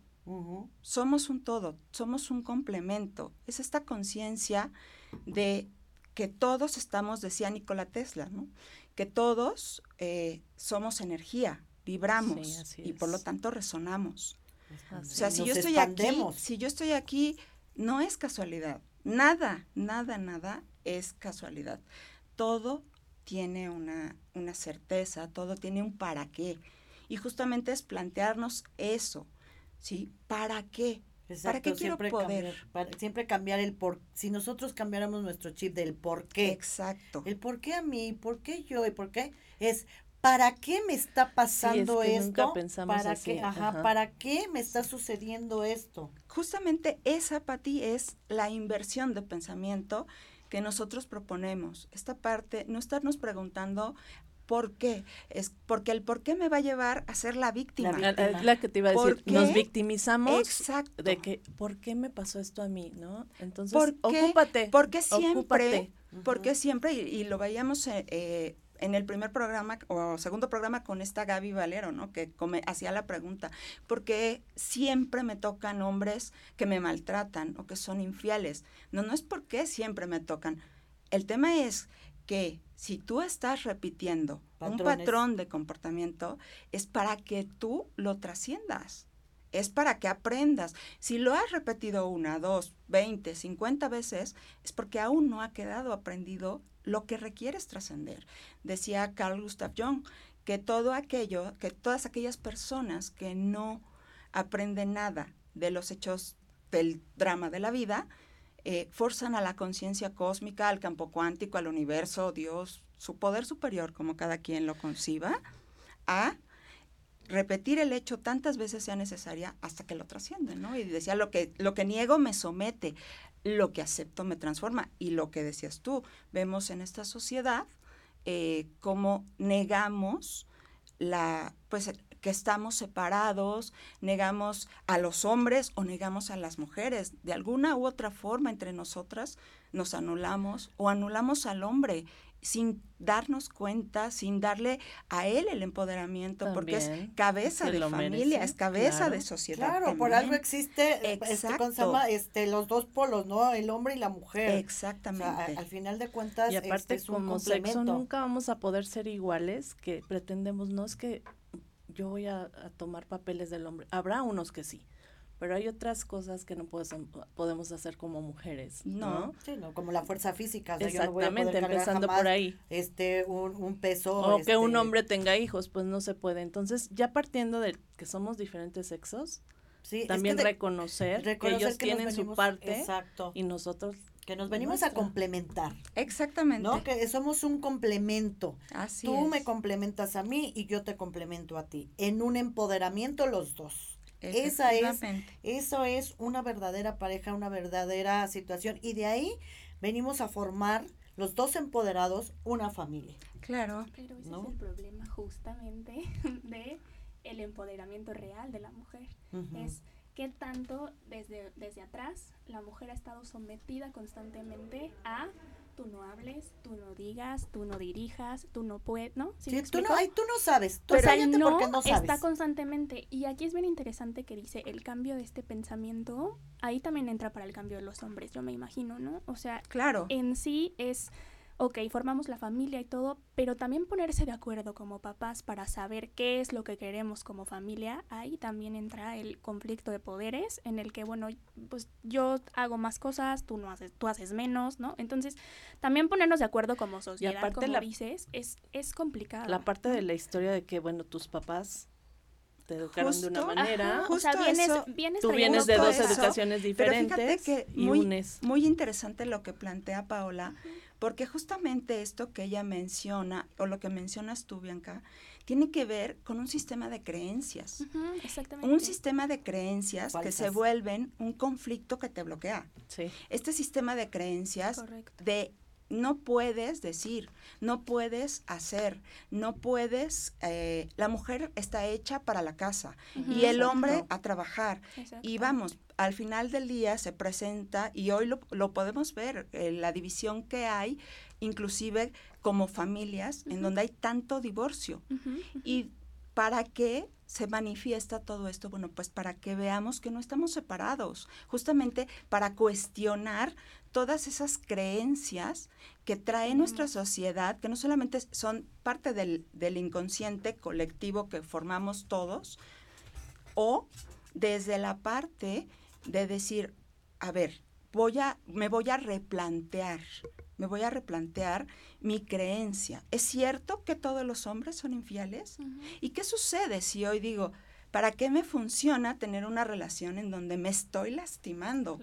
Somos un todo, somos un complemento. Es esta conciencia de que todos estamos, decía Nikola Tesla, ¿no? que todos eh, somos energía, vibramos y por lo tanto resonamos. o sea, si yo estoy aquí, si yo estoy aquí, no es casualidad. Nada, nada, nada es casualidad. Todo tiene una, una certeza, todo tiene un para qué. Y justamente es plantearnos eso, ¿sí? ¿Para qué? ¿Para qué quiero poder? siempre cambiar el por. Si nosotros cambiáramos nuestro chip del por qué. Exacto. El por qué a mí, por qué yo y por qué es ¿para qué me está pasando esto? ¿Para qué, ajá, ¿Para qué me está sucediendo esto? Justamente esa, Pati, es la inversión de pensamiento que nosotros proponemos. Esta parte, no estarnos preguntando por qué. Es porque el por qué me va a llevar a ser la víctima. La, que te iba a decir, nos victimizamos Exacto. de que, ¿por qué me pasó esto a mí? ¿no? Entonces, ¿Por ocúpate. Porque siempre, porque siempre, y, lo veíamos eh, eh en el primer programa o segundo programa con esta Gaby Valero, ¿no? Que hacía la pregunta, ¿por qué siempre me tocan hombres que me maltratan o que son infieles? No, no es porque siempre me tocan. El tema es que si tú estás repitiendo un patrón de comportamiento, es para que tú lo trasciendas. Es para que aprendas. Si lo has repetido una, dos, veinte, cincuenta veces, es porque aún no ha quedado aprendido lo que requiere es trascender. Decía Carl Gustav Jung que todo aquello, que todas aquellas personas que no aprenden nada de los hechos del drama de la vida, eh, forzan a la conciencia cósmica, al campo cuántico, al universo, Dios, su poder superior, como cada quien lo conciba, a repetir el hecho tantas veces sea necesaria hasta que lo trasciende, ¿no? Y decía, lo que, lo que niego me somete, lo que acepto me transforma. Y lo que decías tú, vemos en esta sociedad eh, cómo negamos la, pues que estamos separados, negamos a los hombres o negamos a las mujeres. De alguna u otra forma entre nosotras nos anulamos o anulamos al hombre sin darnos cuenta, sin darle a él el empoderamiento, porque es cabeza de familia, es cabeza de sociedad. Claro, por algo existe este, este, los dos polos, ¿no? El hombre y la mujer. Exactamente. al final de cuentas, y aparte este, como sexo nunca vamos a poder ser iguales, que pretendemos, no es que yo voy a tomar papeles del hombre, habrá unos que sí, pero hay otras cosas que no podemos hacer como mujeres, ¿no? Sí, no, como la fuerza física. Exactamente, empezando por ahí. Este, un, peso. O que un este hombre tenga hijos, pues no se puede. Entonces, ya partiendo de que somos diferentes sexos, también reconocer, que ellos tienen su parte exacto. y nosotros que nos venimos a complementar. Exactamente. ¿No? Que somos un complemento. Así Tú me complementas a mí y yo te complemento a ti. En un empoderamiento los dos. Esa es, eso es una verdadera pareja, una verdadera situación. Y de ahí venimos a formar los dos empoderados una familia. Claro. Pero ese es el problema justamente (laughs) de el empoderamiento real de la mujer. Es que tanto desde, desde atrás la mujer ha estado sometida constantemente a tú no hables, tú no digas, tú no dirijas, tú no puedes, ¿no? ¿Sí, tú, no tú no sabes, tú Pero no, porque no sabes. está constantemente. Y aquí es bien interesante que dice el cambio de este pensamiento, ahí también entra para el cambio de los hombres, yo me imagino, ¿no? O sea, claro. en sí es ok, formamos la familia y todo, pero también ponerse de acuerdo como papás para saber qué es lo que queremos como familia, ahí también entra el conflicto de poderes en el que, bueno, pues yo hago más cosas, tú no haces, tú haces menos, ¿no? Entonces, también ponernos de acuerdo como sociedad, y aparte como la, dices, es, es complicado. La parte de la historia de que, bueno, tus papás te educaron de una manera. o sea, vienes, tú vienes de dos educaciones diferentes que y muy, Muy interesante lo que plantea Paola, porque justamente esto que ella menciona, o lo que mencionas tú, Bianca, tiene que ver con un sistema de creencias. exactamente. Un sistema de creencias que se vuelven un conflicto que te bloquea. Sí. Este sistema de creencias de no puedes decir, no puedes hacer, no puedes, eh, la mujer está hecha para la casa y el hombre a trabajar. Y vamos, al final del día se presenta, y hoy lo, podemos ver, eh, la división que hay, inclusive como familias, en donde hay tanto divorcio. Y para qué se manifiesta todo esto? Bueno, pues para que veamos que no estamos separados, justamente para cuestionar todas esas creencias que trae nuestra sociedad, que no solamente son parte del, del inconsciente colectivo que formamos todos, o desde la parte de decir, a ver, voy a, me voy a replantear, me voy a replantear mi creencia. ¿Es cierto que todos los hombres son infieles? ¿Y qué sucede si hoy digo, ¿para qué me funciona tener una relación en donde me estoy lastimando?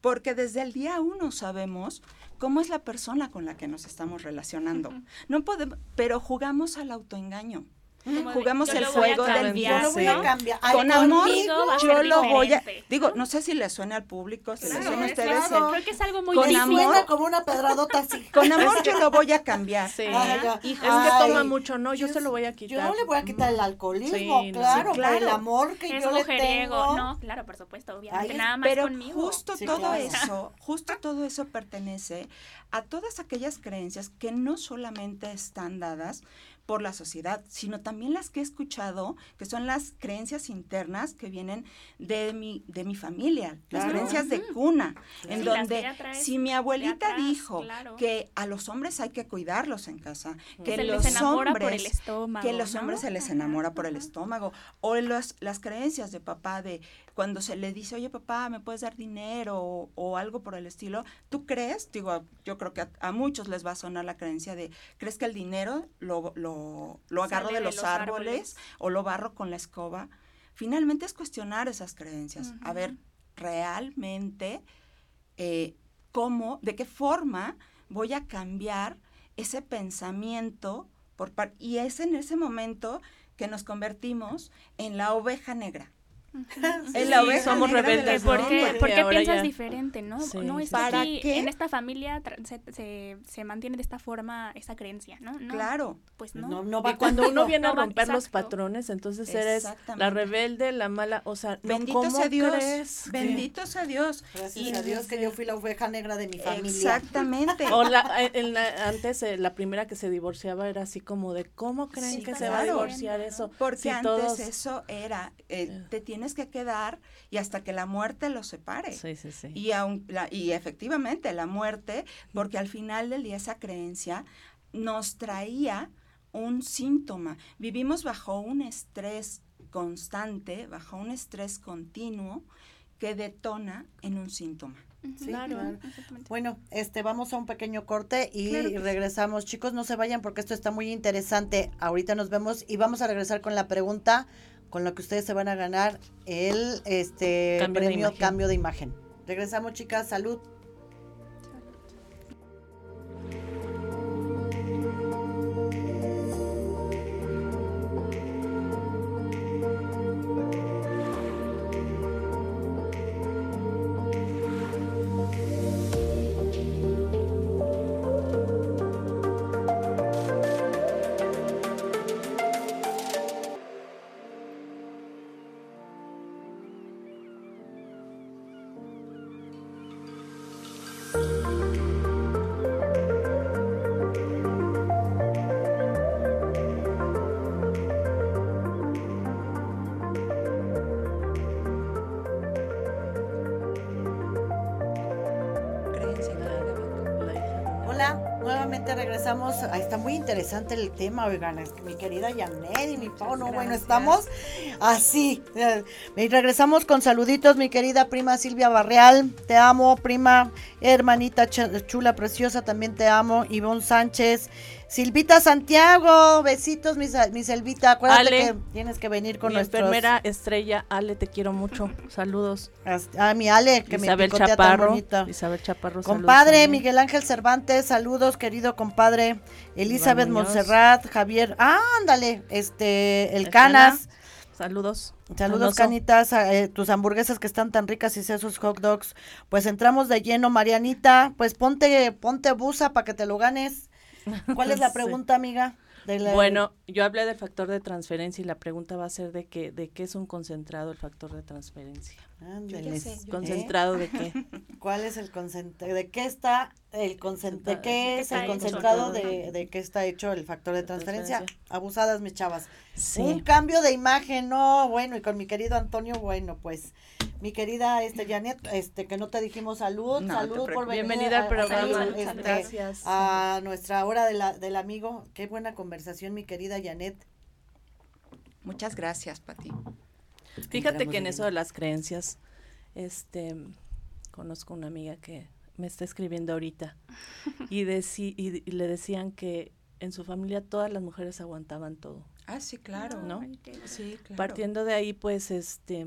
Porque desde el día uno sabemos cómo es la persona con la que nos estamos relacionando. No podemos, pero jugamos al autoengaño. Jugamos el juego del viaje. Con amor, yo lo voy a. Digo, no sé si le suena al público, si le suena a ustedes. Creo que es algo muy Con amor, como una pedradota así. (laughs) Con amor yo lo voy a cambiar. Sí. es que toma mucho, no, yo, se lo voy a quitar. Yo no le voy a quitar el alcoholismo, claro, por el amor que yo le tengo. No, claro, por supuesto, obviamente, nada más pero conmigo. justo todo eso, (laughs) justo todo eso pertenece a todas aquellas creencias que no solamente están dadas por la sociedad, sino también las que he escuchado, que son las creencias internas que vienen de mi, de mi familia, las creencias de cuna, en donde si mi abuelita dijo que a los hombres hay que cuidarlos en casa, que los hombres, que los hombres se les enamora por el estómago, o las creencias de papá de cuando se le dice, oye papá, ¿me puedes dar dinero o, algo por el estilo? ¿Tú crees? Digo, yo creo que a, muchos les va a sonar la creencia de, ¿crees que el dinero lo, lo, lo agarro de los, árboles, o lo barro con la escoba? Finalmente es cuestionar esas creencias. A ver, realmente, eh, ¿cómo, de qué forma voy a cambiar ese pensamiento? Por y es en ese momento que nos convertimos en la oveja negra en la oveja somos rebeldes. ¿Por qué, piensas diferente? ¿no? no es ¿Para que en esta familia se, se, mantiene de esta forma esa creencia, ¿no? claro. Pues no. no, va cuando uno viene a romper los patrones, entonces eres la rebelde, la mala, o sea, bendito sea Dios. Bendito sea Dios. Gracias a Dios que yo fui la oveja negra de mi familia. Exactamente. o la, en antes eh, la primera que se divorciaba era así como de ¿cómo creen que se va a divorciar eso? Porque antes eso era eh, te tienes que quedar y hasta que la muerte los separe. Sí, sí, sí. Y, aun, y efectivamente la muerte, porque al final del día esa creencia nos traía un síntoma. Vivimos bajo un estrés constante, bajo un estrés continuo que detona en un síntoma. claro. Bueno, este vamos a un pequeño corte y regresamos. Chicos, no se vayan porque esto está muy interesante. Ahorita nos vemos y vamos a regresar con la pregunta con lo que ustedes se van a ganar el este premio cambio de imagen. Regresamos, chicas. Salud. Regresamos. Ahí está muy interesante el tema, oigan, mi querida Janet y mi Pau, no, bueno, estamos así. Y regresamos con saluditos, mi querida prima Silvia Barreal, te amo, prima, hermanita chula, preciosa, también te amo, Ivonne Sánchez, Silvita Santiago, besitos, mi, mi Silvita. Acuérdate que tienes que venir con mi enfermera estrella, Ale, te quiero mucho. Saludos. A, mi Ale, que Isabel me Chaparro, tan Isabel Chaparro, Compadre, Miguel Ángel Cervantes, saludos, querido compadre. Elizabeth Montserrat, Javier, ah, ándale, este, el Canas. Saludos. Saludos, Canitas, eh, tus hamburguesas que están tan ricas y esos hot dogs. Pues entramos de lleno, Marianita. Pues ponte, ponte busa para que te lo ganes. (laughs) ¿Cuál es la pregunta, amiga? Bueno, yo hablé del factor de transferencia y la pregunta va a ser de qué, de qué es un concentrado el factor de transferencia. ¿Concentrado de qué? (laughs) ¿Cuál es el concentrado? ¿De qué está el concentrado? ¿De qué es el concentrado de, de qué está hecho el factor de transferencia? Abusadas mis chavas. Un cambio de imagen, no, bueno, y con mi querido Antonio, bueno, pues mi querida este Janet, este que no te dijimos salud, salud por venir. Bienvenida al programa, este, gracias. A nuestra hora de la, del amigo. Qué buena conversación, mi querida Janet. Muchas gracias, Pati. Fíjate que en eso de las creencias, este, conozco una amiga que me está escribiendo ahorita (laughs) y, y, le decían que en su familia todas las mujeres aguantaban todo. Ah, sí, claro. ¿No? Sí, claro. Partiendo de ahí, pues, este,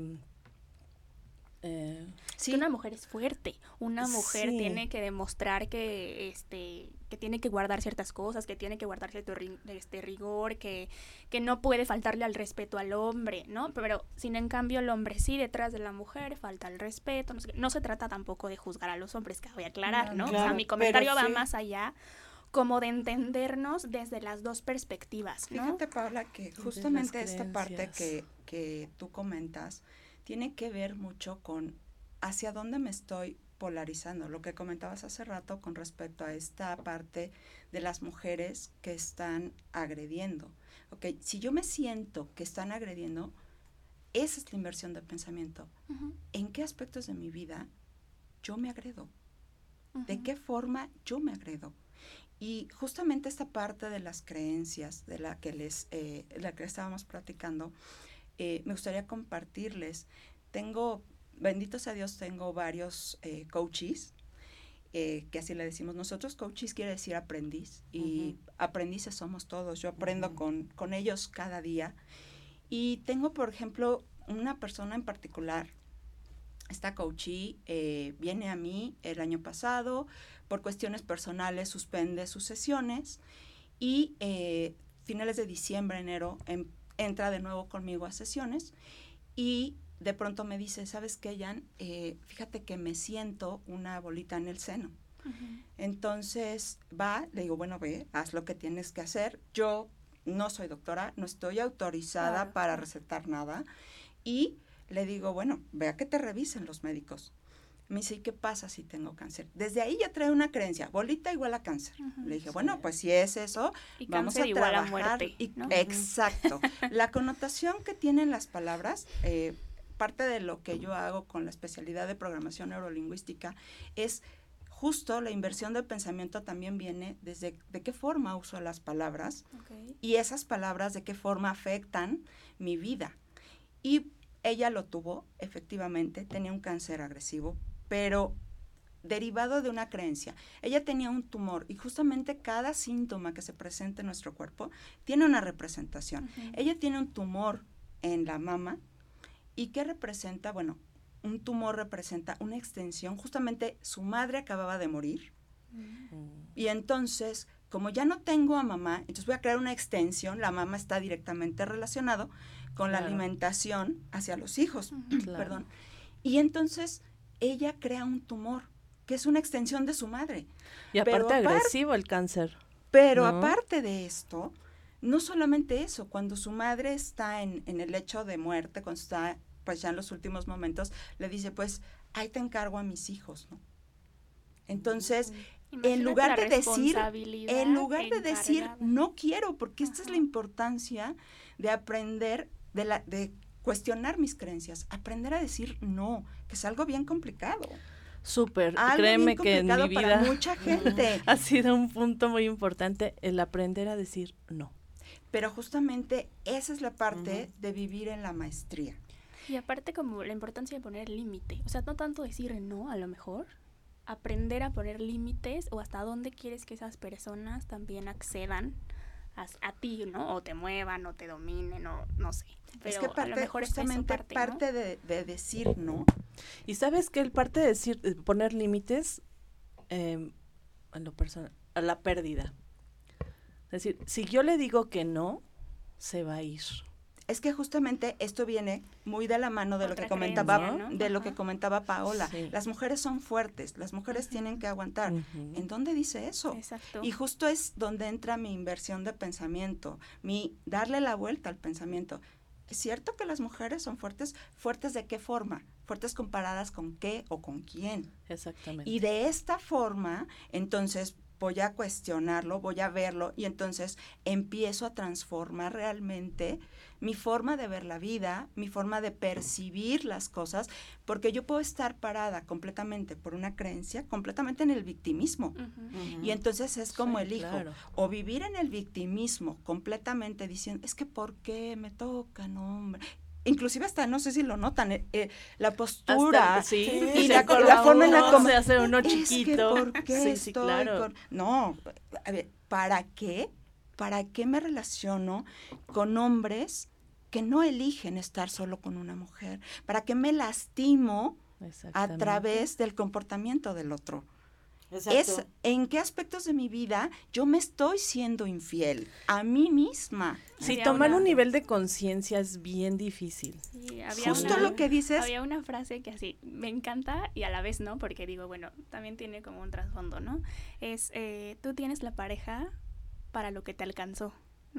eh, sí. una mujer es fuerte, una mujer tiene que demostrar que este que tiene que guardar ciertas cosas, que tiene que guardar cierto este rigor, que, que no puede faltarle al respeto al hombre, ¿no? Pero sin en cambio el hombre sí detrás de la mujer falta el respeto, no, se trata tampoco de juzgar a los hombres, que voy a aclarar, ¿no? o sea, mi comentario va más allá como de entendernos desde las dos perspectivas. ¿no? Fíjate, Paula, que justamente esta parte que, que tú comentas, tiene que ver mucho con hacia dónde me estoy polarizando, lo que comentabas hace rato con respecto a esta parte de las mujeres que están agrediendo. Ok, si yo me siento que están agrediendo, esa es la inversión de pensamiento. ¿En qué aspectos de mi vida yo me agredo? ¿De qué forma yo me agredo? Y justamente esta parte de las creencias de la que les, eh, la que estábamos platicando, eh, me gustaría compartirles. Tengo, benditos a Dios, tengo varios eh, coaches, eh, que así le decimos nosotros. Coaches quiere decir aprendiz y aprendices somos todos. Yo aprendo con, con ellos cada día. Y tengo, por ejemplo, una persona en particular esta coachee viene a mí el año pasado, por cuestiones personales suspende sus sesiones y finales de diciembre, enero, em, entra de nuevo conmigo a sesiones y de pronto me dice, ¿sabes qué, Jan? Eh, fíjate que me siento una bolita en el seno. Entonces va, le digo, bueno, ve, haz lo que tienes que hacer. Yo no soy doctora, no estoy autorizada para recetar nada. Y le digo, bueno, vea que te revisen los médicos. Me dice, ¿y qué pasa si tengo cáncer? Desde ahí ya trae una creencia, bolita igual a cáncer. Le dije, bueno, pues si es eso, vamos a igual trabajar. A muerte, Exacto. (laughs) la connotación que tienen las palabras, eh, parte de lo que yo hago con la especialidad de programación neurolingüística es justo la inversión del pensamiento también viene desde de qué forma uso las palabras y esas palabras de qué forma afectan mi vida. Y ella lo tuvo, efectivamente, tenía un cáncer agresivo, pero derivado de una creencia. Ella tenía un tumor y justamente cada síntoma que se presenta en nuestro cuerpo tiene una representación. Ella tiene un tumor en la mama y ¿qué representa? Bueno, un tumor representa una extensión, justamente su madre acababa de morir mm. y entonces como ya no tengo a mamá, entonces voy a crear una extensión, la mamá está directamente relacionado con la alimentación hacia los hijos, (clears throat) perdón. Y entonces ella crea un tumor, que es una extensión de su madre. Y aparte agresivo el cáncer. Pero aparte de esto, no solamente eso, cuando su madre está en, en el lecho de muerte, cuando está pues ya en los últimos momentos, le dice, pues ahí te encargo a mis hijos, ¿no? Entonces, en lugar de decir, en lugar de decir, no quiero, porque esta es la importancia de aprender, de, la, de cuestionar mis creencias, aprender a decir no, que es algo bien complicado. Súper, créeme que en mi vida mucha (laughs) gente ha sido un punto muy importante el aprender a decir no. Pero justamente esa es la parte de vivir en la maestría. Y aparte como la importancia de poner límite, o sea, no tanto decir no a lo mejor, aprender a poner límites o hasta dónde quieres que esas personas también accedan a, ti, ¿no? O te muevan, o te dominen, o no sé. Pero es que parte, a lo mejor justamente parte, de, decir no. Y sabes que el parte de decir, poner límites eh, en lo personal, a la pérdida. Es decir, si yo le digo que no, se va a ir. es que justamente esto viene muy de la mano de lo que comentaba, de lo que comentaba Paola. Las mujeres son fuertes, las mujeres tienen que aguantar. ¿En dónde dice eso? Y justo es donde entra mi inversión de pensamiento, mi darle la vuelta al pensamiento. ¿Es cierto que las mujeres son fuertes? ¿Fuertes de qué forma? Fuertes comparadas con qué o con quién. Exactamente. Y de esta forma, entonces voy a cuestionarlo, voy a verlo y entonces empiezo a transformar realmente mi forma de ver la vida, mi forma de percibir las cosas, porque yo puedo estar parada completamente por una creencia, completamente en el victimismo. Y entonces es como elijo, o vivir en el victimismo completamente diciendo, es que ¿por qué me toca, no, hombre? Inclusive hasta no sé si lo notan eh, eh, la postura y la, forma en la como se hace uno chiquito ¿por (laughs) qué claro. no a ver para qué para qué me relaciono con hombres que no eligen estar solo con una mujer, para que me lastimo a través del comportamiento del otro. Es en qué aspectos de mi vida yo me estoy siendo infiel a mí misma. Sí, tomar un nivel de conciencia es bien difícil. Justo lo que dices. Había una frase que así me encanta y a la vez no, porque digo, bueno, también tiene como un trasfondo, ¿no? Es, eh, tú tienes la pareja para lo que te alcanzó.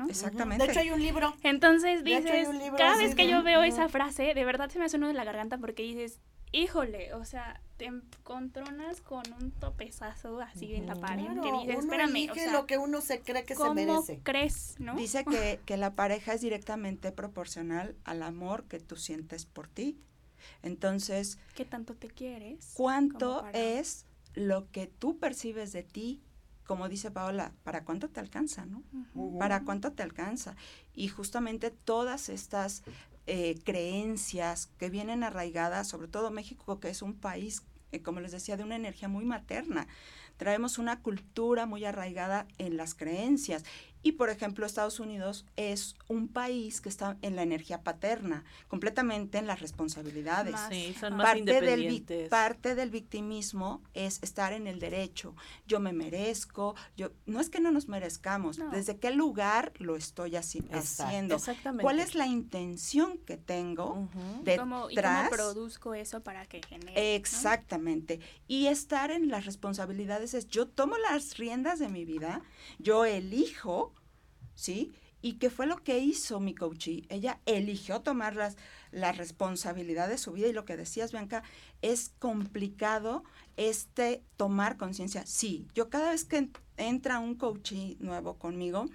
Exactamente. De hecho hay un libro. Entonces dices, cada vez que yo veo esa frase, de verdad se me hace uno de la garganta porque dices, híjole, o sea, te encontronas con un topezazo así en la pared que dices, espérame, o sea, lo que uno se cree que se merece. crees, no? Dice que, que la pareja es directamente proporcional al amor que tú sientes por ti. Entonces, ¿qué tanto te quieres? ¿Cuánto es lo que tú percibes de ti como dice Paola, ¿para cuánto te alcanza, no? ¿Para cuánto te alcanza? Y justamente todas estas eh, creencias que vienen arraigadas, sobre todo México, que es un país, eh, como les decía, de una energía muy materna. Traemos una cultura muy arraigada en las creencias y, por ejemplo, Estados Unidos es un país que está en la energía paterna, completamente en las responsabilidades. sí, son más parte, del, parte del victimismo es estar en el derecho. Yo me merezco, yo no es que no nos merezcamos, desde qué lugar lo estoy haciendo. Exactamente. ¿Cuál es la intención que tengo detrás? ¿Cómo, ¿Y cómo produzco eso para que genere? Exactamente. Y estar en las responsabilidades es, yo tomo las riendas de mi vida, yo elijo ¿sí? ¿Y qué fue lo que hizo mi coachee? Ella eligió tomar las, la responsabilidad de su vida y lo que decías, Bianca, es complicado este tomar conciencia. Sí, yo cada vez que entra un coachee nuevo conmigo,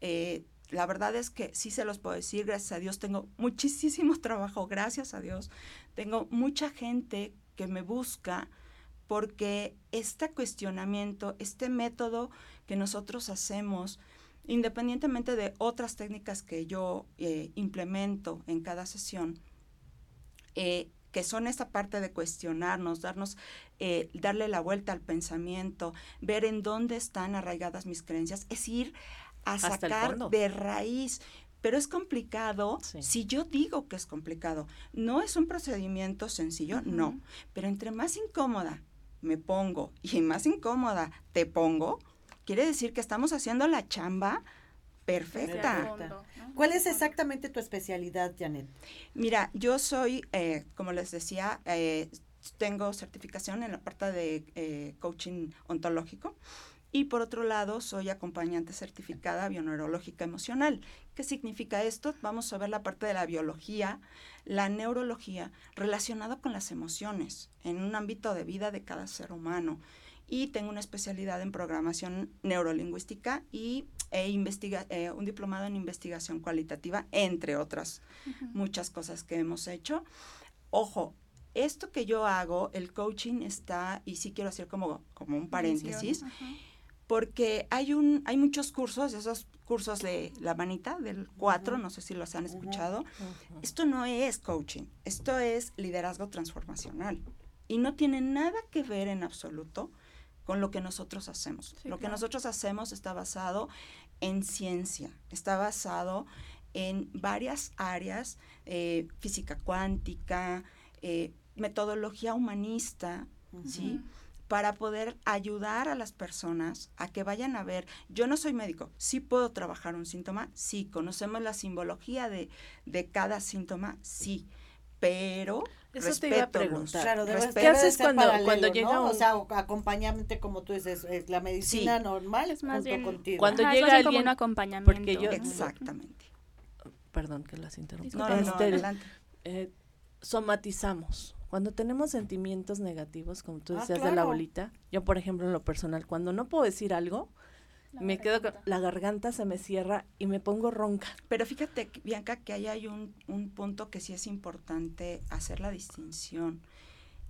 eh, la verdad es que sí se los puedo decir, gracias a Dios, tengo muchísimo (laughs) trabajo, gracias a Dios. Tengo mucha gente que me busca porque este cuestionamiento, este método que nosotros hacemos, independientemente de otras técnicas que yo eh, implemento en cada sesión, eh, que son esta parte de cuestionarnos, darnos, eh, darle la vuelta al pensamiento, ver en dónde están arraigadas mis creencias, es ir a sacar de raíz. Pero es complicado si yo digo que es complicado. No es un procedimiento sencillo, no. Pero entre más incómoda me pongo y más incómoda te pongo, quiere decir que estamos haciendo la chamba perfecta. ¿Cuál es exactamente tu especialidad, Janet? Mira, yo soy, eh, como les decía, eh, tengo certificación en la parte de eh, coaching ontológico. Y por otro lado, soy acompañante certificada bioneurológica emocional. ¿Qué significa esto? Vamos a ver la parte de la biología, la neurología relacionada con las emociones en un ámbito de vida de cada ser humano y tengo una especialidad en programación neurolingüística y e investiga, eh, un diplomado en investigación cualitativa, entre otras muchas cosas que hemos hecho. Ojo, esto que yo hago, el coaching está, y sí quiero hacer como, como un paréntesis, porque hay, un, hay muchos cursos, esos cursos de la manita, del 4, no sé si los han escuchado. Esto no es coaching, esto es liderazgo transformacional. Y no tiene nada que ver en absoluto con lo que nosotros hacemos. lo que nosotros hacemos está basado en ciencia, está basado en varias áreas, eh, física cuántica, eh, metodología humanista, ¿sí? para poder ayudar a las personas a que vayan a ver, yo no soy médico, sí puedo trabajar un síntoma, sí, conocemos la simbología de, de cada síntoma, sí, pero eso te iba a preguntar. Claro, ¿Qué haces cuando, cuando llega ¿no? O sea, acompañamiento, como tú dices, la medicina normal es más bien contigo. Cuando llega alguien, como un acompañamiento. Porque yo, Exactamente. Perdón que las interrumpa. No, no, no, adelante. Eh, somatizamos. Cuando tenemos sentimientos negativos, como tú ah, decías de la bolita, yo por ejemplo en lo personal, cuando no puedo decir algo, me quedo con, la garganta se me cierra y me pongo ronca. Pero fíjate, Bianca, que ahí hay un, un punto que sí es importante hacer la distinción.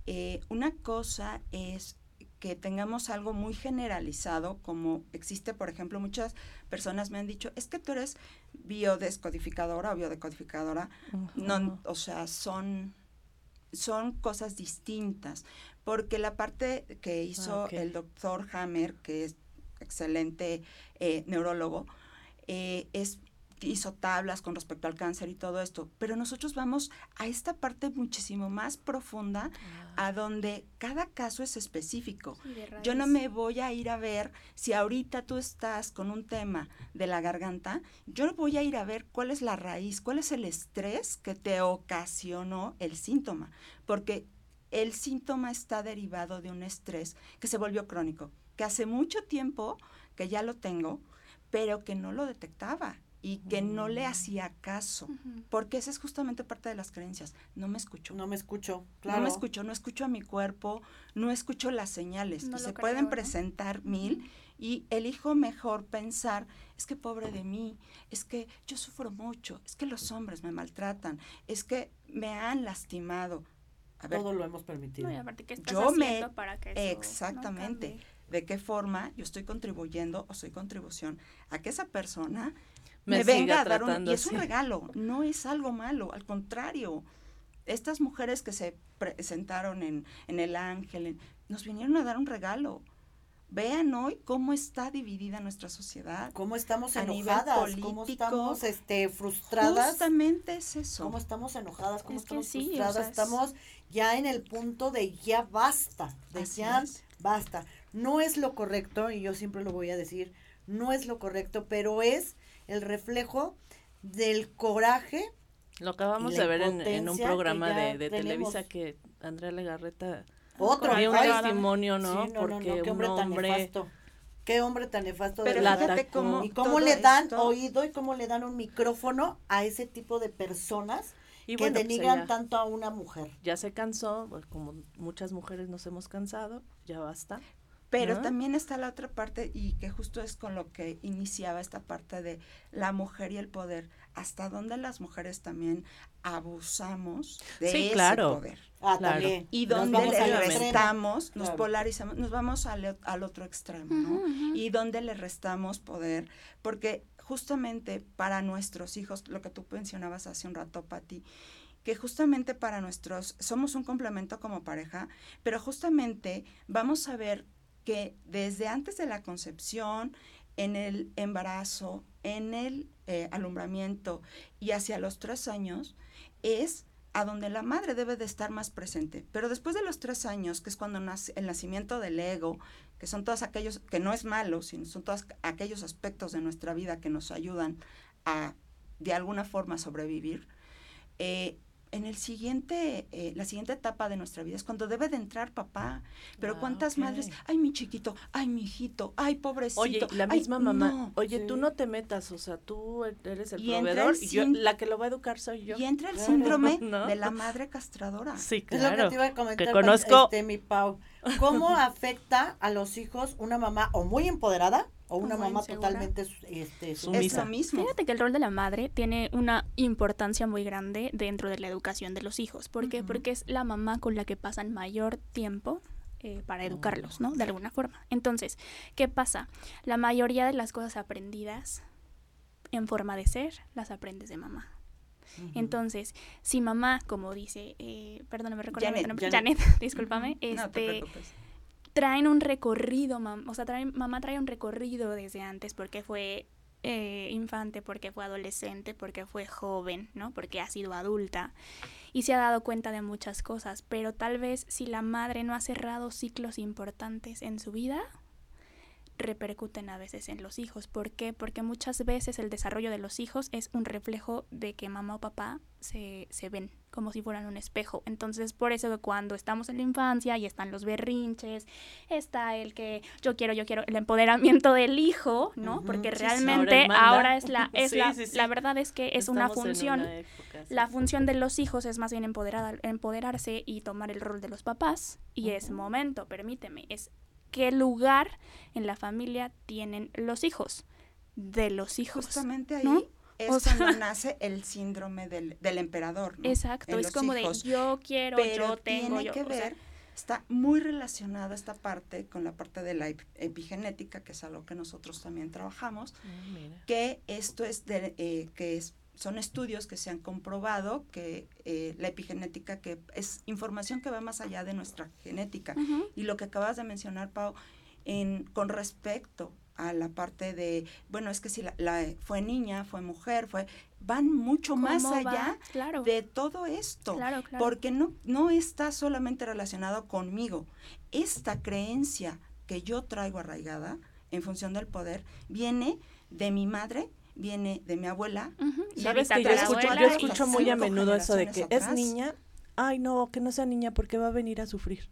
Eh, una cosa es que tengamos algo muy generalizado, como existe, por ejemplo, muchas personas me han dicho, es que tú eres biodescodificadora o biodecodificadora. No, o sea, son, son cosas distintas, porque la parte que hizo ah, el doctor Hammer, que es excelente eh, neurólogo, eh, es hizo tablas con respecto al cáncer y todo esto, pero nosotros vamos a esta parte muchísimo más profunda, a donde cada caso es específico. Yo no me voy a ir a ver si ahorita tú estás con un tema de la garganta, yo no voy a ir a ver cuál es la raíz, cuál es el estrés que te ocasionó el síntoma, porque el síntoma está derivado de un estrés que se volvió crónico, que hace mucho tiempo que ya lo tengo, pero que no lo detectaba y que no le mm. hacía caso, porque esa es justamente parte de las creencias. No me escucho. No me escucho, claro. No me escucho, no escucho a mi cuerpo, no escucho las señales. y se pueden presentar mil y elijo mejor pensar, es que pobre de mí, es que yo sufro mucho, es que los hombres me maltratan, es que me han lastimado. A ver, Todo lo hemos permitido. yo me, para que exactamente. ¿De qué forma yo estoy contribuyendo o soy contribución a que esa persona me, venga a dar un... Y es un regalo, no es algo malo, al contrario. Estas mujeres que se presentaron en, en El Ángel, nos vinieron a dar un regalo. Vean hoy cómo está dividida nuestra sociedad. Cómo estamos enojadas, cómo estamos este, frustradas. Justamente es eso. Cómo estamos enojadas, cómo estamos frustradas. Estamos ya en el punto de ya basta, de ya basta. No es lo correcto, y yo siempre lo voy a decir, no es lo correcto, pero es el reflejo del coraje. Lo acabamos de ver en, un programa de, Televisa que Andrea Legarreta otro un testimonio, ¿no? Porque qué hombre, tan nefasto. Qué hombre tan nefasto. Pero de cómo y cómo le dan oído y cómo le dan un micrófono a ese tipo de personas que pues, denigran tanto a una mujer. Ya se cansó, pues, como muchas mujeres nos hemos cansado, ya basta. Pero también está la otra parte y que justo es con lo que iniciaba esta parte de la mujer y el poder. Hasta dónde las mujeres también abusamos de ese poder. Ah, también. Y dónde le restamos, nos polarizamos, nos vamos al, al otro extremo, ¿no? Y dónde le restamos poder, porque justamente para nuestros hijos, lo que tú mencionabas hace un rato, Patti, que justamente para nuestros, somos un complemento como pareja, pero justamente vamos a ver que desde antes de la concepción, en el embarazo, en el eh, alumbramiento y hacia los tres años, es a donde la madre debe de estar más presente. Pero después de los tres años, que es cuando nace el nacimiento del ego, que son todos aquellos, que no es malo, sino son todos aquellos aspectos de nuestra vida que nos ayudan a de alguna forma sobrevivir, eh, en el siguiente, eh, la siguiente etapa de nuestra vida es cuando debe de entrar papá. Pero ah, cuántas madres, ay mi chiquito, ay mi hijito, ay pobrecito. Oye, la misma mamá, oye, tú no te metas, o sea, tú eres el proveedor y yo, la que lo va a educar soy yo. Y entra el síndrome de la madre castradora. Sí, claro. Es lo que te iba a comentar, que conozco. Este, mi Pau. ¿Cómo (laughs) afecta a los hijos una mamá o muy empoderada o una mamá totalmente este, sumisa. mismo. Fíjate que el rol de la madre tiene una importancia muy grande dentro de la educación de los hijos. ¿Por qué? Porque es la mamá con la que pasan mayor tiempo eh, para educarlos, ¿no? De alguna forma. Entonces, ¿qué pasa? La mayoría de las cosas aprendidas en forma de ser, las aprendes de mamá. Entonces, si mamá, como dice, eh, perdóname, recuerdo Janet, Janet. (laughs) discúlpame, este, traen un recorrido, o sea, traen, mamá trae un recorrido desde antes porque fue eh, infante, porque fue adolescente, porque fue joven, ¿no? Porque ha sido adulta y se ha dado cuenta de muchas cosas, pero tal vez si la madre no ha cerrado ciclos importantes en su vida, repercuten a veces en los hijos. ¿Por qué? Porque muchas veces el desarrollo de los hijos es un reflejo de que mamá o papá se, se ven como si fueran un espejo. Entonces, por eso que cuando estamos en la infancia y están los berrinches, está el que yo quiero, yo quiero, el empoderamiento del hijo, ¿no? Porque realmente ahora, es la, (laughs) es la, la verdad es que es una función. la función de los hijos es más bien empoderar, empoderarse y tomar el rol de los papás. Y es momento, permíteme, es qué lugar en la familia tienen los hijos, de los hijos. Justamente ahí es cuando (laughs) nace el síndrome del, emperador. Exacto, es como de yo quiero, yo tengo, tiene que ver, está muy relacionada esta parte con la parte de la epigenética, que es algo que nosotros también trabajamos, ah, que esto es de, eh, que es son estudios que se han comprobado que eh, la epigenética que es información que va más allá de nuestra genética. Y lo que acabas de mencionar, Pau, en, con respecto a la parte de, bueno, es que si la, fue niña, fue mujer, fue van mucho más allá de todo esto, porque no, no está solamente relacionado conmigo. Esta creencia que yo traigo arraigada en función del poder viene de mi madre viene de mi abuela. Sabes que yo escucho, yo escucho muy a menudo eso de que es niña, ay no, que no sea niña porque va a venir a sufrir.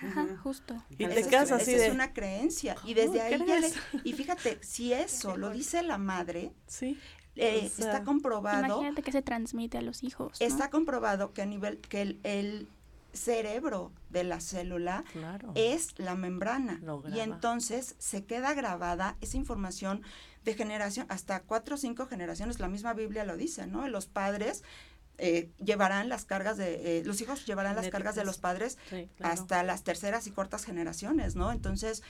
Ajá, justo. Y te quedas así de... es una creencia. Y desde ahí ya le, Y fíjate, si eso lo dice la madre, sí. Eh, está comprobado... Imagínate que se transmite a los hijos. Está comprobado que a nivel... que el, cerebro de la célula es la membrana. Y entonces se queda grabada esa información de generación, hasta cuatro o cinco generaciones, la misma Biblia lo dice, ¿no? Los padres eh, llevarán las cargas de, eh, los hijos llevarán las cargas de los padres hasta las terceras y cuartas generaciones, ¿no? Entonces,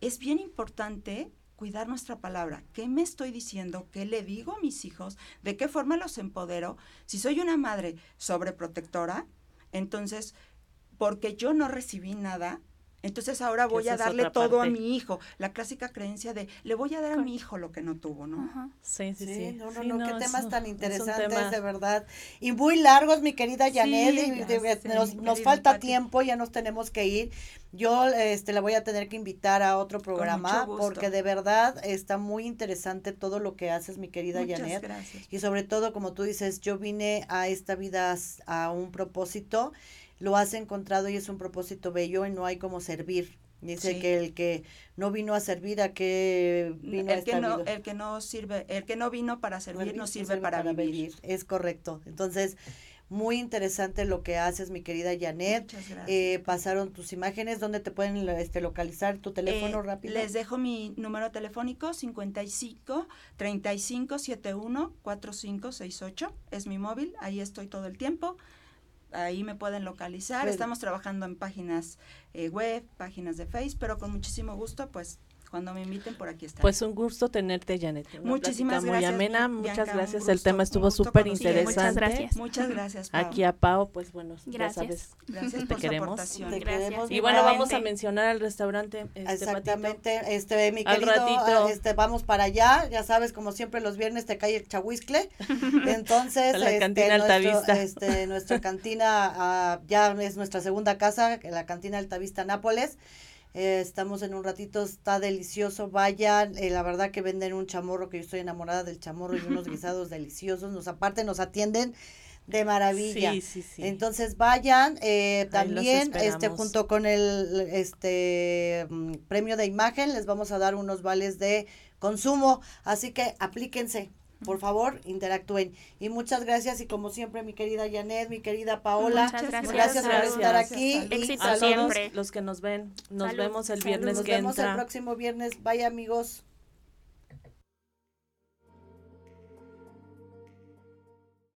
es bien importante cuidar nuestra palabra. ¿Qué me estoy diciendo? ¿Qué le digo a mis hijos? ¿De qué forma los empodero? Si soy una madre sobreprotectora, entonces, porque yo no recibí nada, entonces ahora voy a darle todo a mi hijo. La clásica creencia de le voy a dar a mi hijo lo que no tuvo, ¿no? Sí, sí, sí. No, no, no, qué temas tan interesantes, de verdad. Y muy largos, mi querida Janet. nos, falta tiempo, ya nos tenemos que ir. Yo este, la voy a tener que invitar a otro programa porque de verdad está muy interesante todo lo que haces, mi querida Muchas Janet. Gracias. Y sobre todo, como tú dices, yo vine a esta vida a un propósito lo has encontrado y es un propósito bello y no hay como servir. Dice que el que no vino a servir, ¿a qué vino el que no, El que no sirve, el que no vino para servir, no sirve, para, vivir. Es correcto. Entonces, muy interesante lo que haces, mi querida Janet. Eh, pasaron tus imágenes. ¿Dónde te pueden este, localizar? ¿Tu teléfono eh, rápido? Les dejo mi número telefónico 55 35 71 4568. Es mi móvil. Ahí estoy todo el tiempo ahí me pueden localizar. Estamos trabajando en páginas eh, web, páginas de Facebook, pero con muchísimo gusto, pues cuando me inviten por aquí está. Pues un gusto tenerte, Janet. Muchísimas gracias. Muy amena, muchas gracias. el tema estuvo súper interesante. muchas gracias. Muchas gracias. Aquí a Pau, pues bueno, gracias. ya sabes. Gracias te queremos. Te queremos. Y bueno, vamos a mencionar al restaurante. Este, Exactamente, este mi querido, ratito. este vamos para allá, ya sabes, como siempre los viernes te cae el chahuiscle. (laughs) Entonces, la este, cantina Altavista. este, nuestra cantina ah, ya es nuestra segunda casa, la cantina Altavista Nápoles. Eh, estamos en un ratito, está delicioso, vayan, eh, la verdad que venden un chamorro, que yo estoy enamorada del chamorro y unos (laughs) guisados deliciosos, nos aparte nos atienden de maravilla. Sí, sí, sí. Entonces vayan, eh, también este junto con el este mm, premio de imagen les vamos a dar unos vales de consumo, así que aplíquense. Por favor, interactúen. Y muchas gracias y como siempre mi querida Janet, mi querida Paola, muchas gracias, gracias por estar aquí. Éxito siempre. Los que nos ven, nos vemos el viernes nos que vemos el próximo viernes. Bye amigos.